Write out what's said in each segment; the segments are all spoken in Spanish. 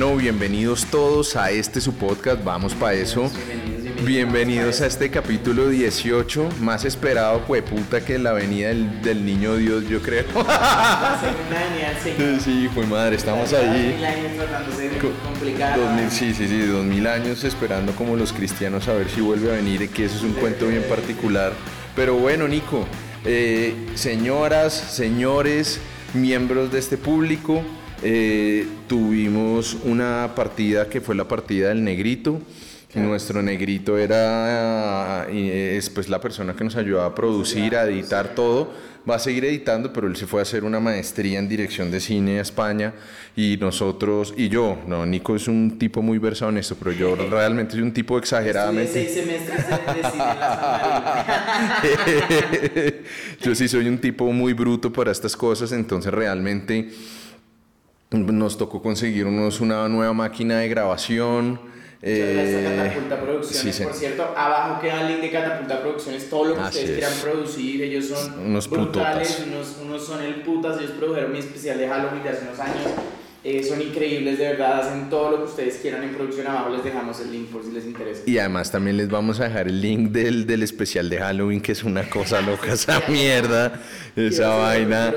Bueno, bienvenidos todos a este su podcast, vamos para eso. Bienvenidos a este capítulo 18, más esperado, puta, que la venida del, niño Dios, yo creo. sí, fue madre, estamos ahí. sí, sí, sí, dos mil años esperando como los cristianos a ver si vuelve a venir, que eso es un cuento bien particular. Pero bueno, Nico, eh, señoras, señores, miembros de este público, eh, tuvimos una partida que fue la partida del negrito. Nuestro negrito era eh, es pues la persona que nos ayudaba a producir, a editar todo. Va a seguir editando, pero él se fue a hacer una maestría en dirección de cine a España y nosotros y yo, no, Nico es un tipo muy versado en esto, pero yo realmente soy un tipo exageradamente. seis semestres de yo sí soy un tipo muy bruto para estas cosas, entonces realmente nos tocó conseguir una nueva máquina de grabación. Eh, Catapulta Producciones, por cierto, abajo queda el link de Catapulta Producciones, todo lo que ustedes quieran producir, ellos son unos brutales, unos, unos, son el putas, ellos produjeron mi especial de Halloween de hace unos años, eh, son increíbles, de verdad, hacen todo lo que ustedes quieran en producción. Abajo les dejamos el link por si les interesa. Y además también les vamos a dejar el link del, del especial de Halloween, que es una cosa loca, esa mierda, esa vaina.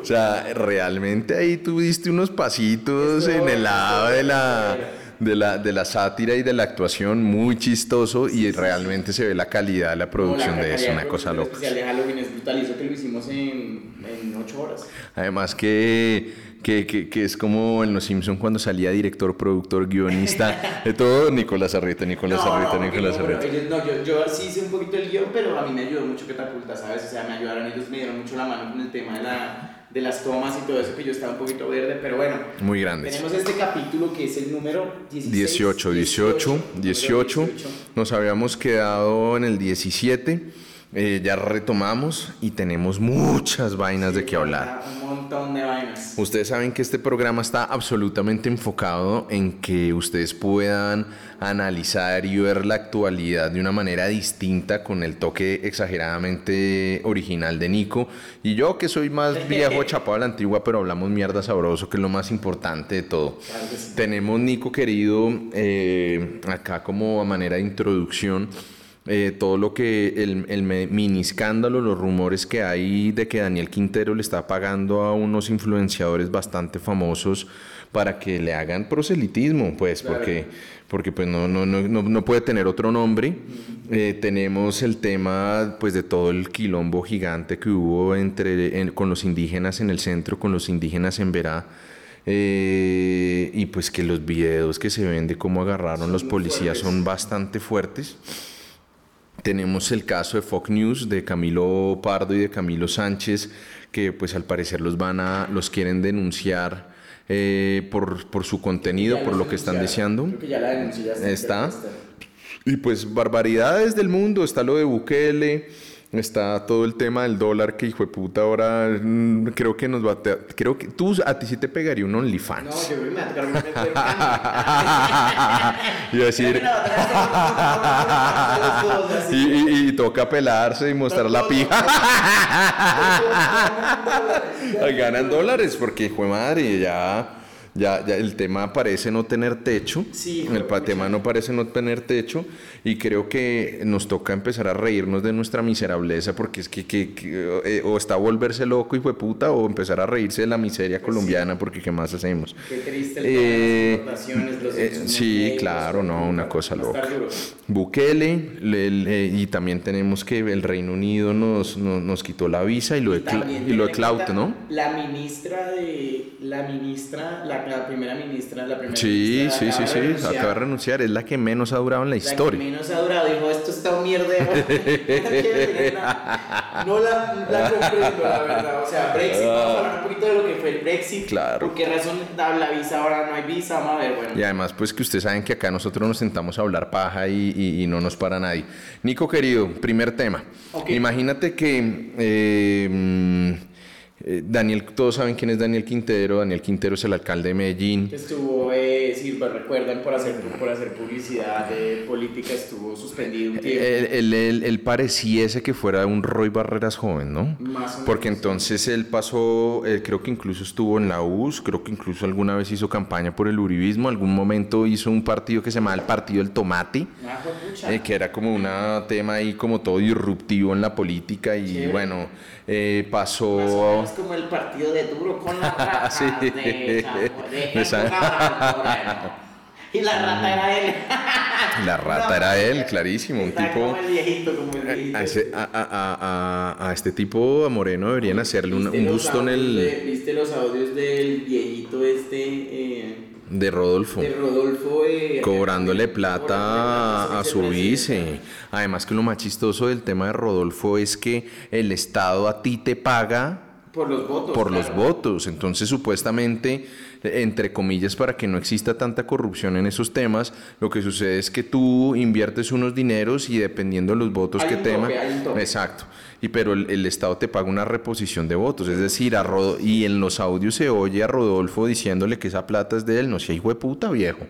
O sea, realmente ahí tuviste unos pasitos en el lado de la de la, de la sátira y de la actuación muy chistoso y realmente se ve la calidad de la producción de eso, una cosa loca. El especial de Halloween es brutal, eso que lo hicimos en, en 8 horas. Además que que, que, que, es como en Los Simpson cuando salía director, productor, guionista, de todo, Nicolás Arrieta, Nicolás no, Arrieta, Nicolás no, No, yo, yo, sí hice un poquito el guion, pero a mí me ayudó mucho Catapulta, ¿sabes? O sea, me ayudaron, ellos me dieron mucho la mano con el tema de, la, de las tomas y todo eso, que yo estaba un poquito verde, pero bueno. Muy grande. Tenemos este capítulo que es el número 18, 18, 18, 18. Nos habíamos quedado en el 17 eh, ya retomamos y tenemos muchas vainas de qué hablar. Un montón de vainas. Ustedes saben que este programa está absolutamente enfocado en que ustedes puedan analizar y ver la actualidad de una manera distinta con el toque exageradamente original de Nico. Y yo que soy más viejo, chapado a la antigua, pero hablamos mierda sabroso, que es lo más importante de todo. Tenemos Nico querido eh, acá como a manera de introducción eh, todo lo que el, el, mini escándalo, los rumores que hay de que Daniel Quintero le está pagando a unos influenciadores bastante famosos para que le hagan proselitismo, pues, porque, porque pues no, no, no, no, puede tener otro nombre. Eh, tenemos el tema pues de todo el quilombo gigante que hubo entre, con los indígenas en el centro, con los indígenas en Verá. Eh, y pues que los videos que se ven de cómo agarraron los policías son bastante fuertes. Tenemos el caso de Fox News de Camilo Pardo y de Camilo Sánchez, que pues al parecer los van a, los quieren denunciar eh, por, por, su contenido, por lo que están deseando. Creo que ya la está. Y pues barbaridades del mundo, está lo de Bukele Está todo el tema del dólar que hijo de puta ahora mm, creo que nos va a creo que tú a ti sí te pegaría un OnlyFans. No, yo me va a un decir y, y, y, toca pelarse y mostrar la pija. Ganan dólares porque hijo de madre ya ya, ya el tema parece no tener techo. Sí, el tema no parece no tener techo y creo que nos toca empezar a reírnos de nuestra miserableza porque es que, que, eh, o está volverse loco y fue puta o empezar a reírse de la miseria colombiana porque qué más hacemos. Qué triste el eh, las los eh, Sí, claro, no, una cosa loca. Bukele y también tenemos que el Reino Unido nos, nos, quitó la visa y lo de, y, lo de Clout, ¿no? La ministra de la ministra la la, primera ministra, la primera Sí, sí, sí, sí, acaba de renunciar, es la que menos ha durado en la, historia. La que menos ha durado, dijo, esto está un mierda. no la, la comprendo, la verdad. O sea, Brexit, vamos a hablar un poquito de lo que fue el Brexit. Claro. ¿Por qué razón da la visa ahora no hay visa? Vamos a ver, bueno. Y además, pues que ustedes saben que acá nosotros nos sentamos a hablar paja y, y, no nos para nadie. Nico, querido, primer tema. Imagínate que... Eh, Eh, Daniel, todos saben quién es Daniel Quintero. Daniel Quintero es el alcalde de Medellín. Estuvo, eh, si recuerdan, por hacer, por hacer publicidad de política, estuvo suspendido un tiempo. Él, él, él, pareciese que fuera un Roy Barreras joven, ¿no? Más o menos. Porque entonces él pasó, creo que incluso estuvo en la US, creo que incluso alguna vez hizo campaña por el uribismo, algún momento hizo un partido que se llamaba el Partido del Tomate, Ah, eh, que era como un tema ahí como todo disruptivo en la política y Chévere. bueno, eh, pasó... Como el partido de duro con la rata Sí. de, Chapo- de San-. Y la rata era él. La rata era él, clarísimo, un tipo... como el viejito, como el viejito. A, ese- a- a- a- este tipo, a Moreno, deberían hacerle un, ¿Viste un los busto en el... de- ¿Viste los audios del viejito este eh, de Rodolfo. de Rodolfo? eh, Cobrándole cobrándole plata a su vice. Además que lo más chistoso del tema de Rodolfo es que el Estado a ti te paga Por los votos. por los votos. Entonces, supuestamente, entre comillas, para que no exista tanta corrupción en esos temas, lo que sucede es que tú inviertes unos dineros y dependiendo de los votos Hay que teman. Exacto. Y pero el, el Estado te paga una reposición de votos. Es decir, a Rodo- y en los audios se oye a Rodolfo diciéndole que esa plata es de él. No sea hijo de puta, viejo.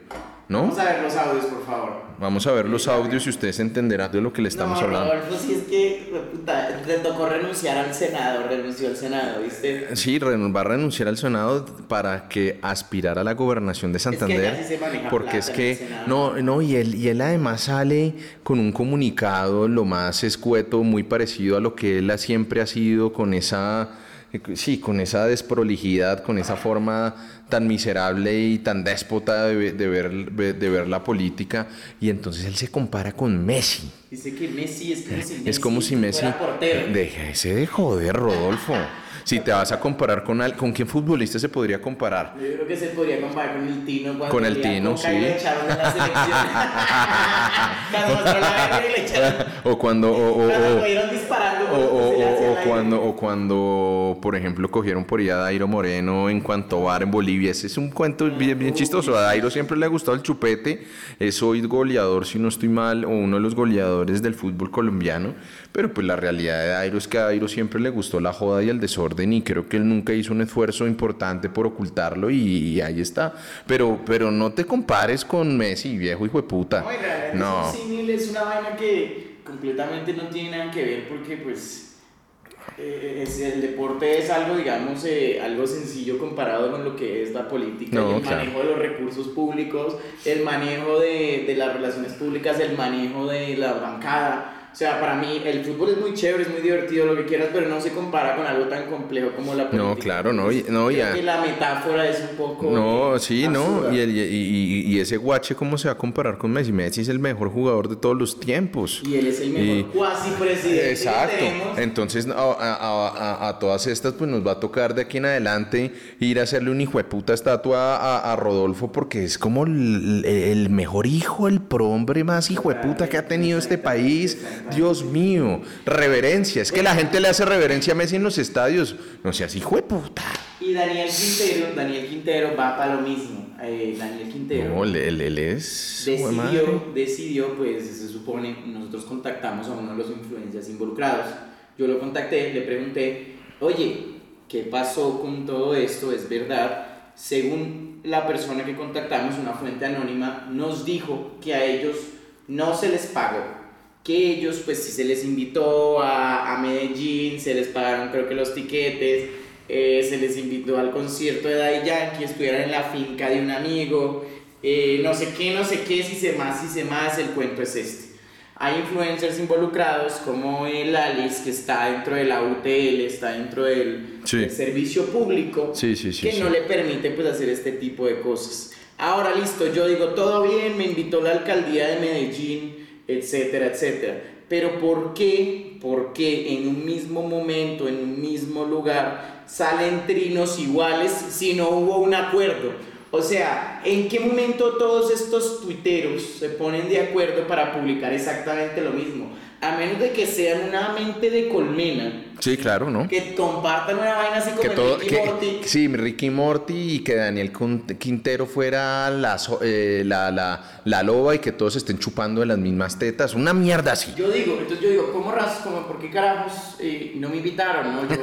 ¿No? Vamos a ver los audios, por favor. Vamos a ver los audios y ustedes entenderán de lo que le estamos no, hablando. Rodolfo, sí es que, puta, le tocó renunciar al Senado, renunció al Senado, ¿viste? Sí, va a renunciar al Senado para que aspirara a la gobernación de Santander. se porque es que no, no y él y él además sale con un comunicado lo más escueto, muy parecido a lo que él ha- siempre ha sido con esa sí, con esa desprolijidad, con esa forma tan miserable y tan déspota de, de ver de ver la política y entonces él se compara con Messi. Dice que Messi es como si Messi, Es como si Messi. fuera portero. Déjese de joder, Rodolfo. Si te vas a comparar con al- con qué futbolista se podría comparar. Yo creo que se podría comparar con el Tino cuando Con el Tino, y sí. le echaron la selección. O cuando o, o- cuando o- o- cuando o cuando por ejemplo cogieron por ahí a Dairo Moreno en cuanto bar en Bolivia. Ese es un cuento bien, bien chistoso. A Dairo siempre le ha gustado el chupete. Es hoy goleador, si no estoy mal, o uno de los goleadores del fútbol colombiano. Pero pues la realidad de Dairo es que a Dairo siempre le gustó la joda y el desorden y creo que él nunca hizo un esfuerzo importante por ocultarlo y, y ahí está. Pero, pero no te compares con Messi, viejo hijo de puta. No, No. es un es una vaina que completamente no tiene nada que ver porque pues eh, es- el deporte es algo, digamos, eh, algo sencillo comparado con lo que es la política No, y el claro. manejo de los recursos públicos, el manejo de, de las relaciones públicas, el manejo de la bancada. O sea, para mí el fútbol es muy chévere, es muy divertido, lo que quieras, pero no se compara con algo tan complejo como la política. No, claro, no, y- no, Creo ya. que la metáfora es un poco... No, sí, no. Y, el- y, y- ese guache, ¿cómo se va a comparar con Messi? Messi es el mejor jugador de todos los tiempos. Y él es el mejor cuasi presidente Exacto. que tenemos. Entonces, a, a- a- a todas estas, pues nos va a tocar de aquí en adelante ir a hacerle un hijo de puta estatua a, a Rodolfo, porque es como el, el mejor hijo, el prohombre más hijo de puta que ha tenido este país. Dios mío. Reverencia. Es que la gente le hace reverencia a Messi en los estadios. No seas hijo de puta. Y Daniel Quintero, Daniel Quintero va para lo mismo. Eh, Daniel Quintero No, él, él- es. decidió, decidió, pues se supone, nosotros contactamos a uno de los influencers involucrados. Yo lo contacté, le pregunté, oye, ¿qué pasó con todo esto? ¿Es verdad? Según la persona que contactamos, una fuente anónima, nos dijo que a ellos no se les pagó. Que ellos, pues sí se les invitó a, a Medellín, se les pagaron creo que los tiquetes, eh, se les invitó al concierto de Daddy Yankee, estuvieran en la finca de un amigo, eh, no sé qué, no sé qué, si se más, si se más, el cuento es este. Hay influencers involucrados como el Alice, que está dentro de la UTL, está dentro del, Sí. del servicio público, Sí, sí, que no le permite pues, hacer este tipo de cosas. Ahora listo, yo digo, todo bien, me invitó la alcaldía de Medellín, etcétera, etcétera. Pero ¿por qué? ¿Por qué en un mismo momento, en un mismo lugar, salen trinos iguales si no hubo un acuerdo? O sea, ¿en qué momento todos estos tuiteros se ponen de acuerdo para publicar exactamente lo mismo? A menos de que sean una mente de colmena. Sí, claro, ¿no? Que compartan una vaina así como que todo, Ricky que, Morty. Sí, Ricky Morty y que Daniel Quintero fuera la, eh, la, la, la loba y que todos estén chupando de las mismas tetas. Una mierda así. Yo digo, entonces yo digo, ¿cómo ras, como, por qué carajos eh, no me invitaron? No? Yo, si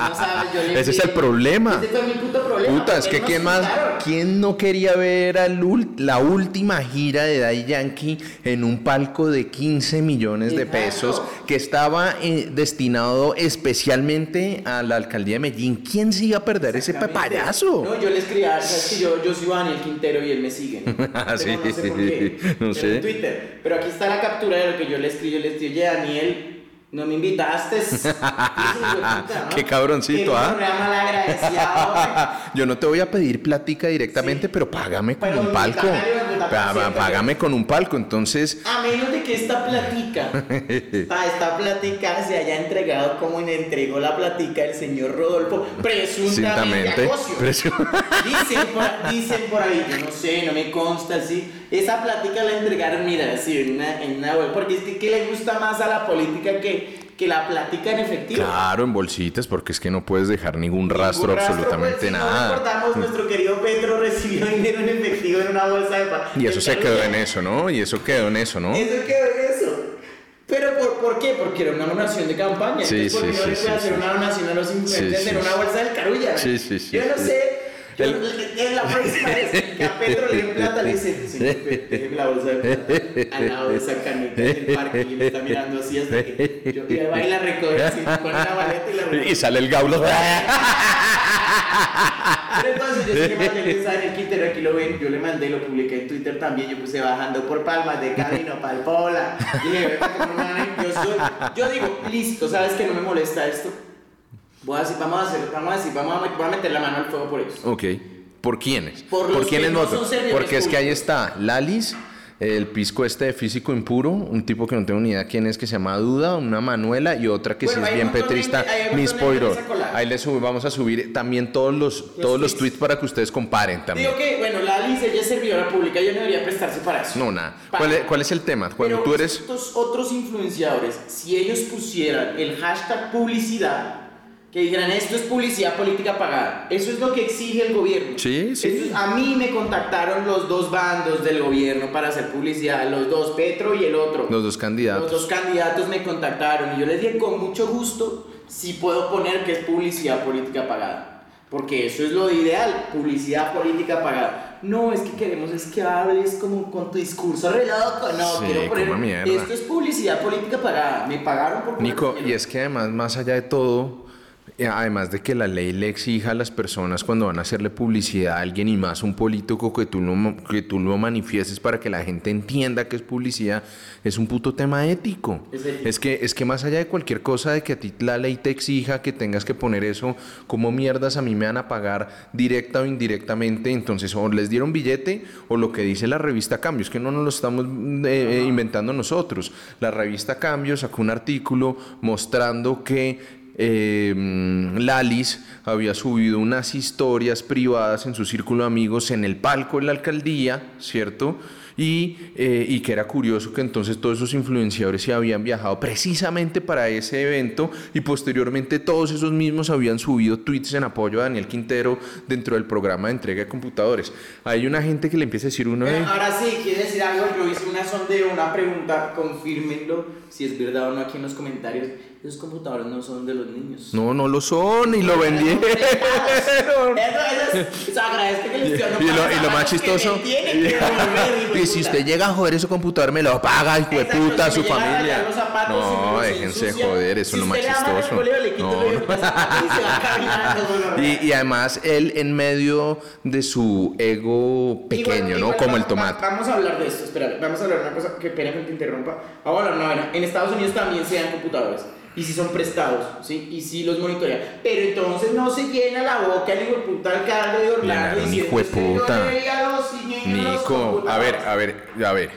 no sabes, yo le Ese es el problema. Ese fue mi puto problema. Puta, es ¿por que quién más, invitaron? quién no quería ver al ul- la última gira de Daddy Yankee en un palco de 15 millones de Exacto. Pesos que estaba eh, destinado especialmente a la alcaldía de Medellín. ¿Quién se iba a perder ese payaso? No, yo le escribía, sabes que yo, yo soy Daniel Quintero y él me sigue. Ah, sí, no sé por qué. no Pero sé. En Twitter. Pero aquí está la captura de lo que yo le escribí. Yo le escribí, oye, Daniel, no me invitaste. Qué cabroncito, ¿ah? ¿ah? Yo no te voy a pedir plática directamente, Sí. pero págame con Pero un palco. Págame con un palco. Entonces, A menos de que esta platica, pa, esta platica se haya entregado como le entregó la platica el señor Rodolfo, presuntamente. Presu- Dicen por, dicen por ahí, yo no sé, no me consta, sí. Esa plática la entregaron, mira, así, en una, en una web, porque es que ¿qué le gusta más a la política que, que la plática en efectivo? claro, en bolsitas, porque es que no puedes dejar ningún rastro, Ningún absolutamente pues, si No nada. recordamos, nuestro querido Petro recibió dinero en efectivo en una bolsa de pan. Y eso se quedó en eso, ¿no? Y eso quedó en eso, ¿no? Eso quedó en eso. Pero ¿por, ¿por qué? Porque era una donación de campaña. Sí, Entonces, ¿por qué sí, no sí, le puede sí, hacer sí. una donación a los Sí, en una bolsa del carulla? Sí, sí, sí, Yo no sí. sé. El- en la próxima vez que a Pedro le den plata, le dice, señor, déjeme la bolsa de plata al lado de esa canita del parque y me está mirando así hasta que yo y va y la recoge así, pone la maleta y la recoge. Y sale el gaulo. Pero entonces yo sí le mandé el mensaje en el Twitter, aquí lo ven, yo le mandé, lo publiqué en Twitter también, yo puse bajando por palmas de camino, palpola. Y le yo soy, yo digo, listo, ¿sabes que no me molesta esto? Voy a decir, vamos a hacer, vamos a decir, vamos a, voy a meter la mano al fuego por eso. Ok. ¿Por quiénes? Por los quiénes no son Porque es que ahí está Lalis, el pisco este de físico impuro, un tipo que no tengo ni idea quién es, que se llama Duda, una Manuela y otra que Bueno, sí es bien petrista, Miss Poirot. Ahí le sub- vamos a subir también todos los, todos los tweets. tweets para que ustedes comparen también. Digo que, bueno, la Alice, ella es servidora pública, ella no debería prestarse para eso. No, nada. ¿Cuál es, cuál es el tema? Cuando Pero tú eres... estos otros influenciadores, si ellos pusieran el hashtag publicidad, que dijeran esto es publicidad política pagada, eso es lo que exige el gobierno. Sí, sí. Es- a mí me contactaron los dos bandos del gobierno para hacer publicidad, los dos, Petro y el otro. Los dos candidatos. Los dos candidatos me contactaron y yo les dije con mucho gusto si puedo poner que es publicidad política pagada. Porque eso es lo ideal, publicidad política pagada. No, es que queremos es que hables como con tu discurso re loco. No, Sí, quiero poner. Esto es publicidad política pagada. Me pagaron por Nico, y es que además, más allá de todo, además de que la ley le exija a las personas cuando van a hacerle publicidad a alguien y más un político que tú, lo, que tú lo manifiestes para que la gente entienda que es publicidad, es un puto tema ético. Es ético. Es que, es que más allá de cualquier cosa de que a ti la ley te exija que tengas que poner eso, como mierdas a mí me van a pagar directa o indirectamente? Entonces, o les dieron billete o lo que dice la revista Cambios, que no nos lo estamos eh, eh, inventando nosotros. La revista Cambios sacó un artículo mostrando que eh, Lalis había subido unas historias privadas en su círculo de amigos en el palco de la alcaldía, ¿cierto? Y, eh, y que era curioso que entonces todos esos influenciadores se habían viajado precisamente para ese evento y posteriormente todos esos mismos habían subido tweets en apoyo a Daniel Quintero dentro del programa de entrega de computadores. Hay una gente que le empieza a decir uno de... Ahora sí, quiere decir algo. Yo hice una sondeo, una pregunta, confírmenlo si es verdad o no aquí en los comentarios. Esos computadores no son de los niños. No, no lo son y lo vendieron. Eso, eso es, o sea, agradezco que estoy dando Y lo, y lo más chistoso. Y si usted llega a joder ese computador, me lo paga, hijo de puta, su familia. No, déjense joder, eso es lo más el chistoso. No, el no. y además él en medio de su ego pequeño, Igual- ¿no? igual Como el tomate. va- Vamos a hablar de esto, espera, vamos a hablar de una cosa que pena que te interrumpa. Vamos a hablar, no, en Estados Unidos también se dan computadores. Y si son prestados, ¿sí? Y si los monitorean. Pero entonces no se llena la boca el hijo puta alcalde de Orlando. Claro, un diciendo, hijo de "Es que yo puta. leía los niños los Nico, a ver, computadores". a ver, a ver.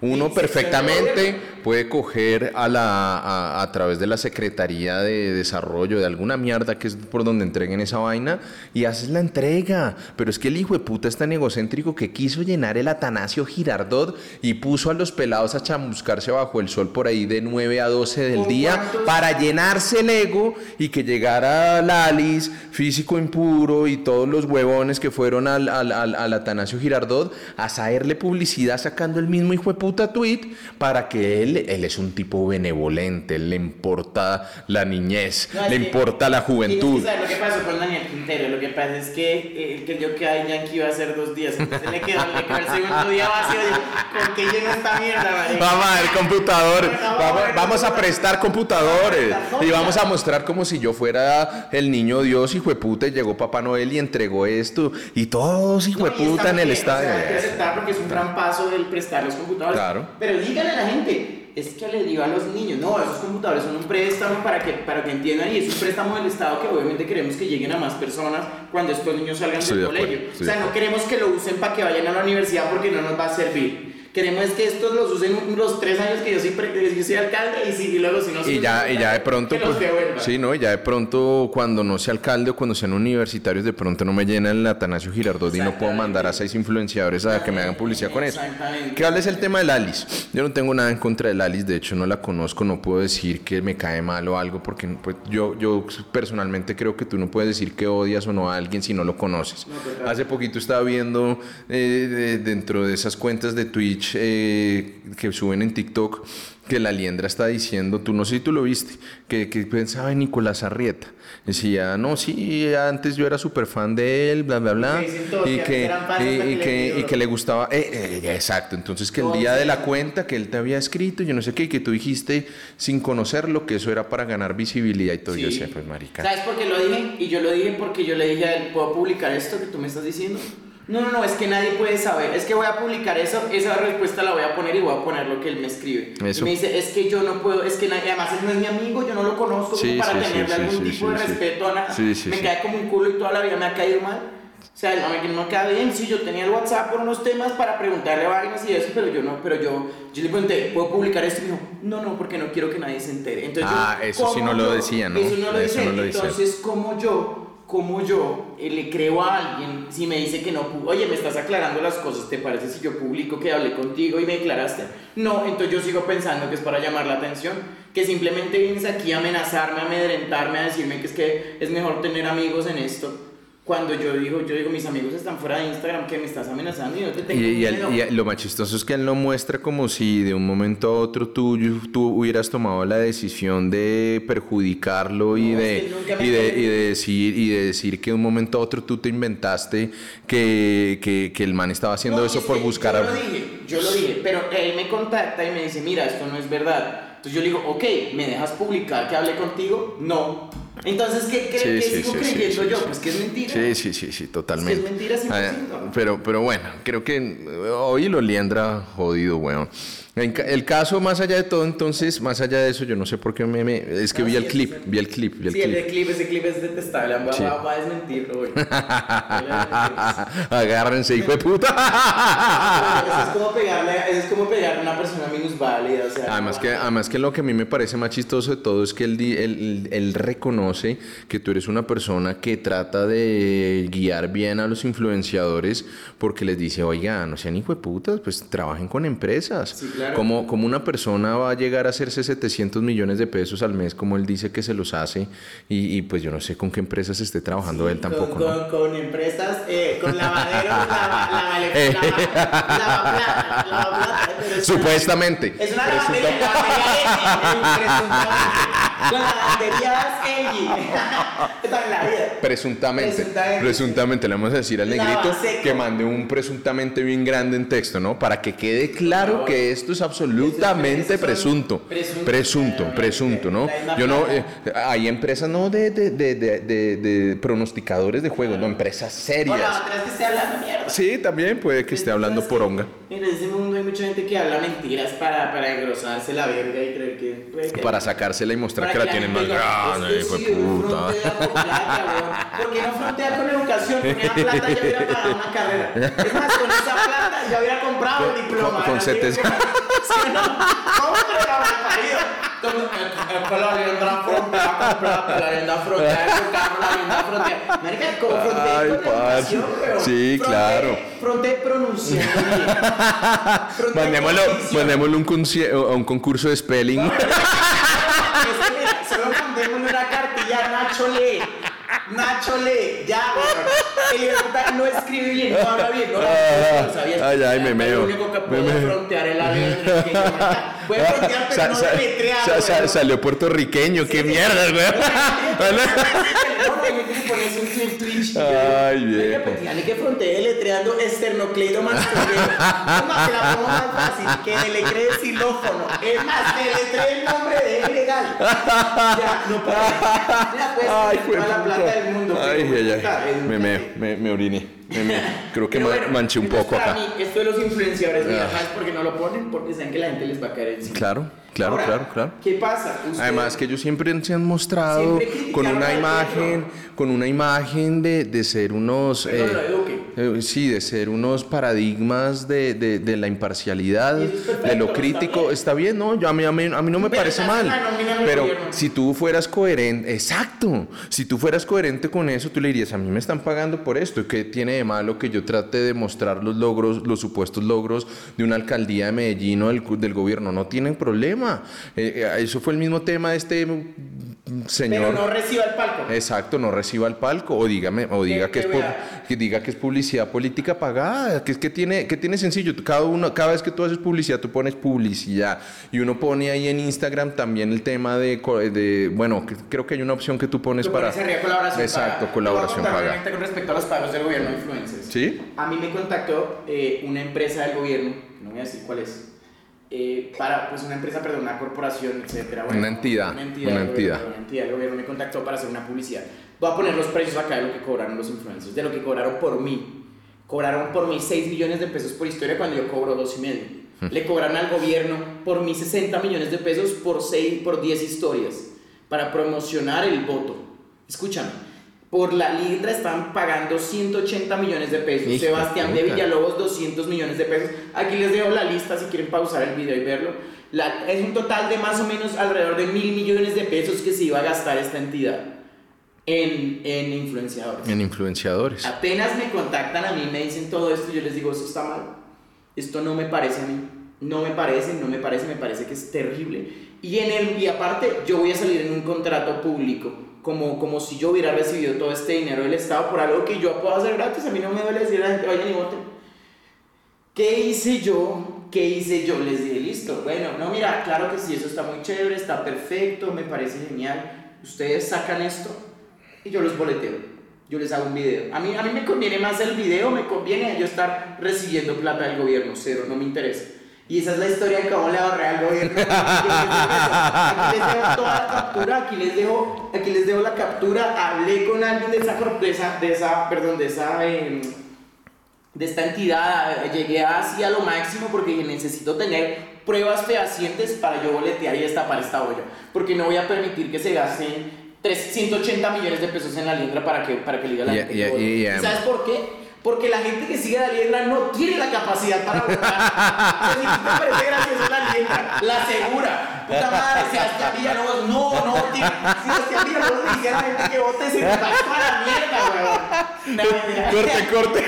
Uno perfectamente, puede coger a la a, a través de la Secretaría de Desarrollo de alguna mierda que es por donde entreguen esa vaina y haces la entrega. Pero es que el hijo de puta es tan egocéntrico que quiso llenar el Atanasio Girardot y puso a los pelados a chamuscarse bajo el sol por ahí de 9 a 12 del ¿Con día cuántos? para llenarse el ego y que llegara Lalis, físico impuro y todos los huevones que fueron al, al, al, al Atanasio Girardot a saberle publicidad sacando el mismo hijo de puta tweet para que él, él es un tipo benevolente, él le importa la niñez, No, le que- importa la juventud. Y ¿sabes lo que pasó con Daniel Quintero? Lo que pasa es que eh, él creyó que ahí Yankee iba a ser dos días. Entonces le quedó, le quedó el segundo día vacío. ¿con qué llena esta mierda, marica? Vamos a ver computadores, Por favor, vamos, bueno, vamos a bueno. prestar computadores Vamos a y vamos a mostrar como si yo fuera el niño Dios, hijo de puta, y llegó Papá Noel y entregó esto y todos, hijo de No, puta, en el bien, estadio. O sea, porque es un gran paso el prestar los computadores. Claro. Pero díganle a la gente, es que le dio a los niños, no, esos computadores son un préstamo para que, para que entiendan y es un préstamo del Estado que obviamente queremos que lleguen a más personas cuando estos niños salgan del de acuerdo, colegio. o sea, no queremos que lo usen para que vayan a la universidad porque no nos va a servir. Queremos que estos los usen los tres años que yo soy, yo soy alcalde y, si, y luego si no Y soy ya, y ya de pronto, pues, sí, ¿no? Y ya de pronto, cuando no sea alcalde o cuando sean universitarios, de pronto no me llenan el Atanasio Girardot y no puedo mandar a seis influenciadores a que me hagan publicidad con eso. Exactamente. ¿Qué es el tema del Alice? Yo no tengo nada en contra del Alice, de hecho no la conozco, no puedo decir que me cae mal o algo, porque pues, yo, yo personalmente creo que tú no puedes decir que odias o no a alguien si no lo conoces. No, total. Hace poquito estaba viendo eh, de- dentro de esas cuentas de Twitch eh, que suben en TikTok que la liendra está diciendo, tú no sé si tú lo viste, que, que pensaba en Nicolás Arrieta. Decía, no, sí, antes yo era súper fan de él, bla, bla, bla. Y que y- y que y que le gustaba, eh, eh, exacto, entonces que el día de la cuenta que él te había escrito, yo no sé qué, y que tú dijiste sin conocerlo que eso era para ganar visibilidad y todo. Yo Sí. decía, pues marica. ¿Sabes por qué lo dije? Y yo lo dije porque yo le dije a él, ¿puedo publicar esto que tú me estás diciendo? No, no, no, es que nadie puede saber. Es que voy a publicar eso, esa respuesta la voy a poner y voy a poner lo que él me escribe. Eso. Y me dice, es que yo no puedo, es que nadie, además él no es mi amigo, yo no lo conozco Sí, para sí, tenerle sí, algún tipo de respeto a nada. Me cae como un culo y toda la vida me ha caído mal. O sea, no me, no cae bien, sí, yo tenía el WhatsApp por unos temas para preguntarle vainas y eso, pero yo no, pero yo, yo le pregunté, ¿puedo publicar esto? Y dijo, no, no, porque no quiero que nadie se entere. Entonces Ah, yo, eso sí ¿cómo no lo yo? decía, ¿no? Eso no lo Eso dice. no lo decía. Entonces, como yo, como yo eh, le creo a alguien si me dice que no, oye, me estás aclarando las cosas, ¿te parece si yo publico que hablé contigo y me declaraste? No, entonces yo sigo pensando que es para llamar la atención, que simplemente vienes aquí a amenazarme, a amedrentarme, a decirme que es que es mejor tener amigos en esto. Cuando yo digo, yo digo, mis amigos están fuera de Instagram, que me estás amenazando y no te Y, tengo y miedo. y lo más chistoso es que él lo muestra como si de un momento a otro tú, tú hubieras tomado la decisión de perjudicarlo y, No, de, y, de, y de decir y de decir que de un momento a otro tú te inventaste que, que, que el man estaba haciendo No, eso es por buscar yo a... lo dije, yo lo dije, pero él me contacta y me dice, mira, esto no es verdad. Entonces yo le digo, ok, ¿me dejas publicar que hablé contigo? No. Entonces, ¿qué, qué, Sí, qué sí, sigo sí, sí, creyendo sí, yo? sí. Pues que es mentira. Sí, sí, sí, sí, totalmente. mentira 100%. Ah, pero, pero bueno, creo que eh, hoy lo liendra jodido, weón. El caso, más allá de todo, entonces, más allá de eso, yo no sé por qué me... me- es que No, vi sí, el eso clip, sí. vi el clip, vi el sí, clip. el clip, ese clip es detestable. Va, Sí. va, va a desmentirlo, güey. Eso Agárrense, hijo de puta. es como pegarle, eso es como pegarle a una persona minusválida, o sea. Además no que, además que lo que a mí me parece más chistoso de todo es que él, él, él- él reconoce que tú eres una persona que trata de guiar bien a los influenciadores porque les dice, oiga, no sean hijo de putas, pues trabajen con empresas. Sí, claro. como, como una persona va a llegar a hacerse 700 millones de pesos al mes como él dice que se los hace y, y pues yo no sé con qué empresas esté trabajando él tampoco, con, ¿no? con, con empresas, eh, con lavaderos, lava, lava, lava, Supuestamente. Es una lavandería, lavandería. En la vida. Presuntamente, Presuntamente. presuntamente, le vamos a decir al negrito que mande un presuntamente bien grande en texto, ¿no? Para que quede claro que esto es absolutamente presunto. presunto. Presunto, ¿no? Yo no, eh, hay empresas no de, de, de, de, pronosticadores de juegos, no, empresas serias. otra es que esté hablando mierda. Sí, también puede que esté hablando poronga. Ese mundo hay mucha gente que habla mentiras para, para engrosarse la verga y creer que. Para sacársela y mostrar que la tienen más grande, hijo de puta. frontea por plata, weón. ¿Por qué no frontea con educación? Con esa plata ya hubiera pagado una carrera. Es más, con esa plata ya hubiera comprado el diploma. Con- con Así 700. que- ¿Sí o no? ¿Cómo te lo la liendra frontera, comprate la frontera, el carro, la liendra frontera. Marica, como Ay, frontera con educación, weón. Sí, claro. Fronte pronunciando bien. Mandémoslo, mandémoslo un, a un concurso de spelling. Es que mira, solo mandémosle una cartilla a Nacho lee. Nacho lee, ya. El no escribe bien, no habla bien, no habla bien, no sabía Ay, ay, me meo, Lo único que puede meo. frontear letra. que yo- Puede frontear, pero no deletrear, salió puertorriqueño, qué mierda, güey. Ay, viejo. Tiene que frontear letreando esternocleido masculino. ¿Cómo te la pongo más fácil? Que deletreé xilófono. Es más, deletreé el nombre de él legal. Ya, no para. Ya, pues, Ay, toda la plata del mundo. Ay, ay, ay. Me, me, edúcate. Me, me oriné. Me, me- Creo que bueno, manché un poco acá. mí, esto de los influenciadores, mira, Ah. ¿sabes por qué no lo ponen? Porque saben que la gente les va a caer encima. Claro, claro, Ahora, claro, claro. ¿Qué pasa? Ustedes- Además que ellos siempre se han mostrado con una imagen, con una imagen de, de ser unos, Pero eh, eduquen. Eh, sí, de ser unos paradigmas de, de- de la imparcialidad, perfecto, de lo está crítico. bien. Está bien, no, yo, a mí, a mí, a mí no me Pero parece mal. Pero si tú fueras coherente, exacto, si tú fueras coherente con eso, tú le dirías, a mí me están pagando por esto, ¿qué tiene de malo que yo trate de mostrar los logros, los supuestos logros de una alcaldía de Medellín o del, del gobierno? No tienen problema. Eh, eh, eso fue el mismo tema de este señor. Pero no reciba el palco. Exacto, no reciba el palco o dígame o diga Que- es que diga que es publicidad política pagada, que es que tiene que tiene sencillo, cada uno cada vez que tú haces publicidad tú pones publicidad y uno pone ahí en Instagram también el tema de, bueno, que- creo que hay una opción que tú pones Tú para pones colaboración Exacto, paga. colaboración Te voy a contar paga. brevemente con respecto a los pagos del gobierno de influencers. ¿Sí? A mí me contactó eh, una empresa del gobierno, no voy a decir cuál es, eh, para, pues una empresa, perdón, una corporación, etcétera. Una entidad, Una una entidad. del entidad. gobierno, una entidad del gobierno me contactó para hacer una publicidad. Voy a poner los precios acá de lo que cobraron los influencers, de lo que cobraron por mí. Cobraron por mí 6 millones de pesos por historia cuando yo cobro 2 y medio. Le cobran al gobierno por mí 60 millones de pesos por, 6, por 10 historias para promocionar el voto. Escúchame. Por la Lidra están pagando 180 millones de pesos. Sebastián de. Villalobos 200 millones de pesos. Aquí les dejo la lista si quieren pausar el video y verlo. La- es un total de más o menos alrededor de mil millones de pesos que se iba a gastar esta entidad en, en influenciadores. En influenciadores. Apenas me contactan a mí, me dicen todo esto, yo les digo, eso está mal. Esto no me parece a mí. No me parece, no me parece, me parece que es terrible. Y, en el, y aparte, yo voy a salir en un contrato público, como, como si yo hubiera recibido todo este dinero del Estado por algo que yo puedo hacer gratis. A mí no me duele decir a la gente, vayan y voten. ¿Qué hice yo? ¿Qué hice yo? Les dije, listo. Bueno, no, mira, claro que sí, eso está muy chévere, está perfecto, me parece genial. Ustedes sacan esto y yo los boleteo. Yo les hago un video. A mí, a mí me conviene más el video, me conviene yo estar recibiendo plata del gobierno, cero, no me interesa. Y esa es la historia de cómo le ahorré al gobierno. Aquí les dejo toda la captura, aquí les dejo, aquí les dejo la captura. Hablé con alguien de esa, de esa, de esa perdón, de esa, em, de esta entidad, llegué así a lo máximo porque dije, necesito tener pruebas fehacientes para yo boletear y destapar esta olla. Porque no voy a permitir que se gasten 380 millones de pesos en la liendra para que, para que le diga la Y- gente ¿Y ¿Sabes por qué? Porque la gente que sigue a la liendra no tiene la capacidad para votar. Si te parece gracioso la liendra, la segura. Puta madre, Sebastián Villalobos, no, no, tío. Sebastián Villalobos le dice a la gente que vote, se va para la mierda, weón. No. Corte, corte.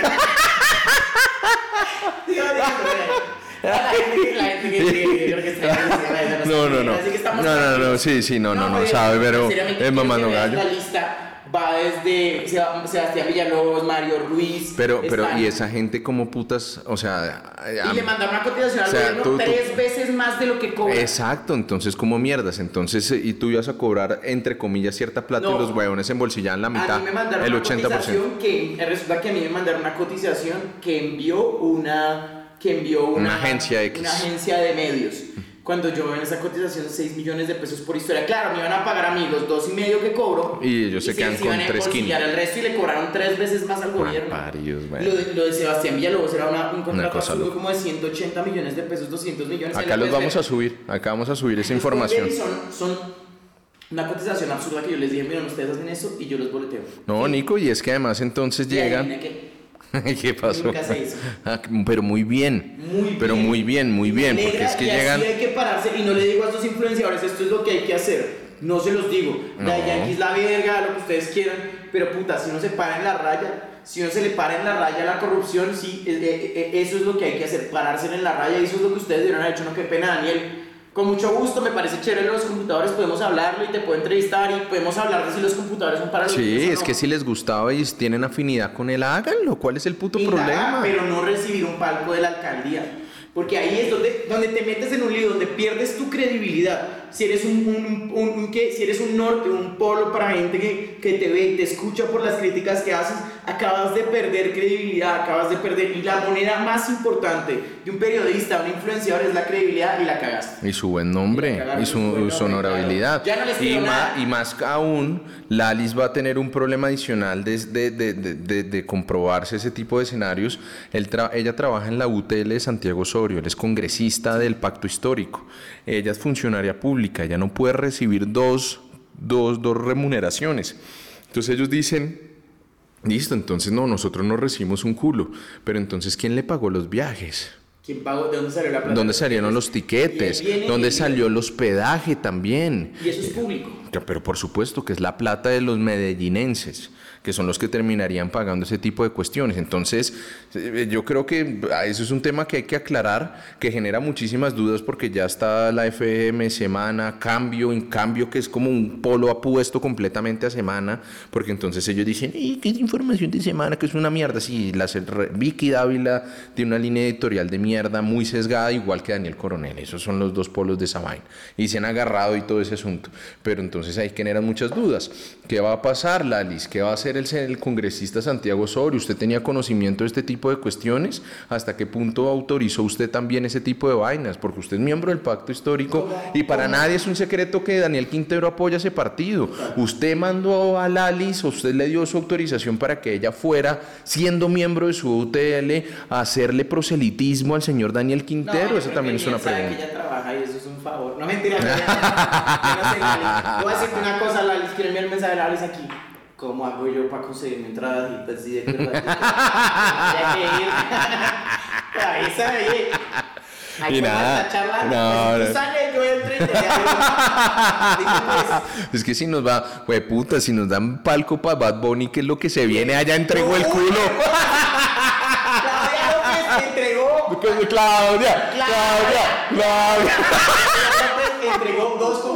La gente que- la gente que yo creo que No, no, no. Así que estamos No, no, no, sí, sí, no, no, no, pero sabe, pero es mamando que gallo. La lista va desde Seba- Sebastián Villalobos, Mario Ruiz. Pero, pero, ¿y esa gente como putas? O sea, Y le mandaron una cotización al o sea, gobierno tú- tú- tres veces más de lo que cobra. Exacto, entonces como mierdas, entonces eh, y tú ibas a cobrar entre comillas cierta plata y No. los huevones embolsillaban la mitad, a mí me mandaron el una 80%. cotización que eh, resulta que a mí me mandaron una cotización que envió una que envió una, Una agencia X. una agencia de medios cuando yo veo en esa cotización 6 millones de pesos por historia. Claro me iban a pagar a mí los dos y medio que cobro. Y ellos se quedan con iban a tres embolsillar el resto y le cobraron tres veces más al gobierno. Bueno. lo, de, lo de Sebastián Villalobos era una- un contrato loca. como de 180 millones de pesos 200 millones. Acá los vamos a subir, acá vamos a subir esa información. son, son una cotización absurda que yo les dije miren ustedes hacen eso y yo los boleteo No, Nico, y es que además entonces llegan... qué, ¿Qué pasó? Nunca se hizo. Ah, pero muy bien. Muy pero bien. muy bien, muy bien. Porque es que y así llegan. hay que pararse y no le digo a estos influenciadores esto es lo que hay que hacer. No se los digo. La No. Yankee es la verga, lo que ustedes quieran. Pero puta, si uno se para en la raya, si uno se le para en la raya la corrupción, sí, eh, eh, eh, eso es lo que hay que hacer, pararse en la raya. Y eso es lo que ustedes debieron haber hecho. No, qué pena, Daniel. Con mucho gusto, me parece chévere los computadores, podemos hablarlo y te puedo entrevistar y podemos hablar de si los computadores son para Sí, es no. que si les gustaba y tienen afinidad con él, háganlo. ¿Cuál es el puto Indagar, problema? Pero no recibir un palco de la alcaldía. Porque ahí es donde, donde te metes en un lío, donde pierdes tu credibilidad. Si eres un, un, un- un- ¿qué? si eres un norte, un polo para gente que, que te ve y te escucha por las críticas que haces, acabas de perder credibilidad, acabas de perder. Y la moneda más importante de un periodista, un influenciador, es la credibilidad y la cagaste. Y su buen Y nombre, cagaron y su su, honorabilidad. claro. Ya no les y, nada. y más aún, Lalis va a tener un problema adicional de, de, de- de- de- de comprobarse ese tipo de escenarios. Él tra- ella trabaja en la UTL de Santiago Osorio, él es congresista del Pacto Histórico. Ella es funcionaria pública, ella no puede recibir dos, dos, dos remuneraciones. Entonces ellos dicen, listo, entonces no, nosotros no recibimos un culo, pero entonces ¿quién le pagó los viajes? ¿Quién pagó? ¿De dónde salió la plata? ¿Dónde salieron los tiquetes? ¿Dónde salió el hospedaje también? Y eso es público. Pero por supuesto que es la plata de los medellinenses, que son los que terminarían pagando ese tipo de cuestiones. Entonces, eh, yo creo que ah, eso es un tema que hay que aclarar, que genera muchísimas dudas porque ya está la FM semana, cambio, en cambio que es como un polo apuesto completamente a semana, porque entonces ellos dicen, "Ey, ¿qué es información de semana? Que es una mierda. Sí, la Vicky Dávila tiene una línea editorial de mierda muy sesgada, igual que Daniel Coronel. Esos son los dos polos de esa vaina. Y se han agarrado y todo ese asunto. Pero entonces ahí generan muchas dudas. ¿Qué va a pasar, Lalis? ¿Qué va a hacer el, el congresista Santiago Osorio? ¿Usted tenía conocimiento de este tipo de cuestiones? ¿Hasta qué punto autorizó usted también ese tipo de vainas? Porque usted es miembro del pacto histórico y para nadie es un secreto que Daniel Quintero apoya ese partido. Usted mandó a Lalis, o usted le dio su autorización para que ella fuera, siendo miembro de su UTL, a hacerle proselitismo al señor Daniel Quintero. yo Esa también es una pregunta. que ella trabaja y eso es un favor. No mentira. no, yo no sé, Lali. Voy a decirte una cosa, Lalis. Quiero enviar el mensaje a Lalis aquí. ¿Cómo hago yo para conseguir mi entrada así de verdad? Que ir. Avisa, oye. Ahí Y nada, no, Pues, no. yo entro y te Dime, pues. Es que si nos va, güey, puta, si nos dan palco para Bad Bunny, que es lo que se viene, allá entregó el culo. Claudia López entregó. Claudia, Claudia, Claudia. López entregó dos computadores.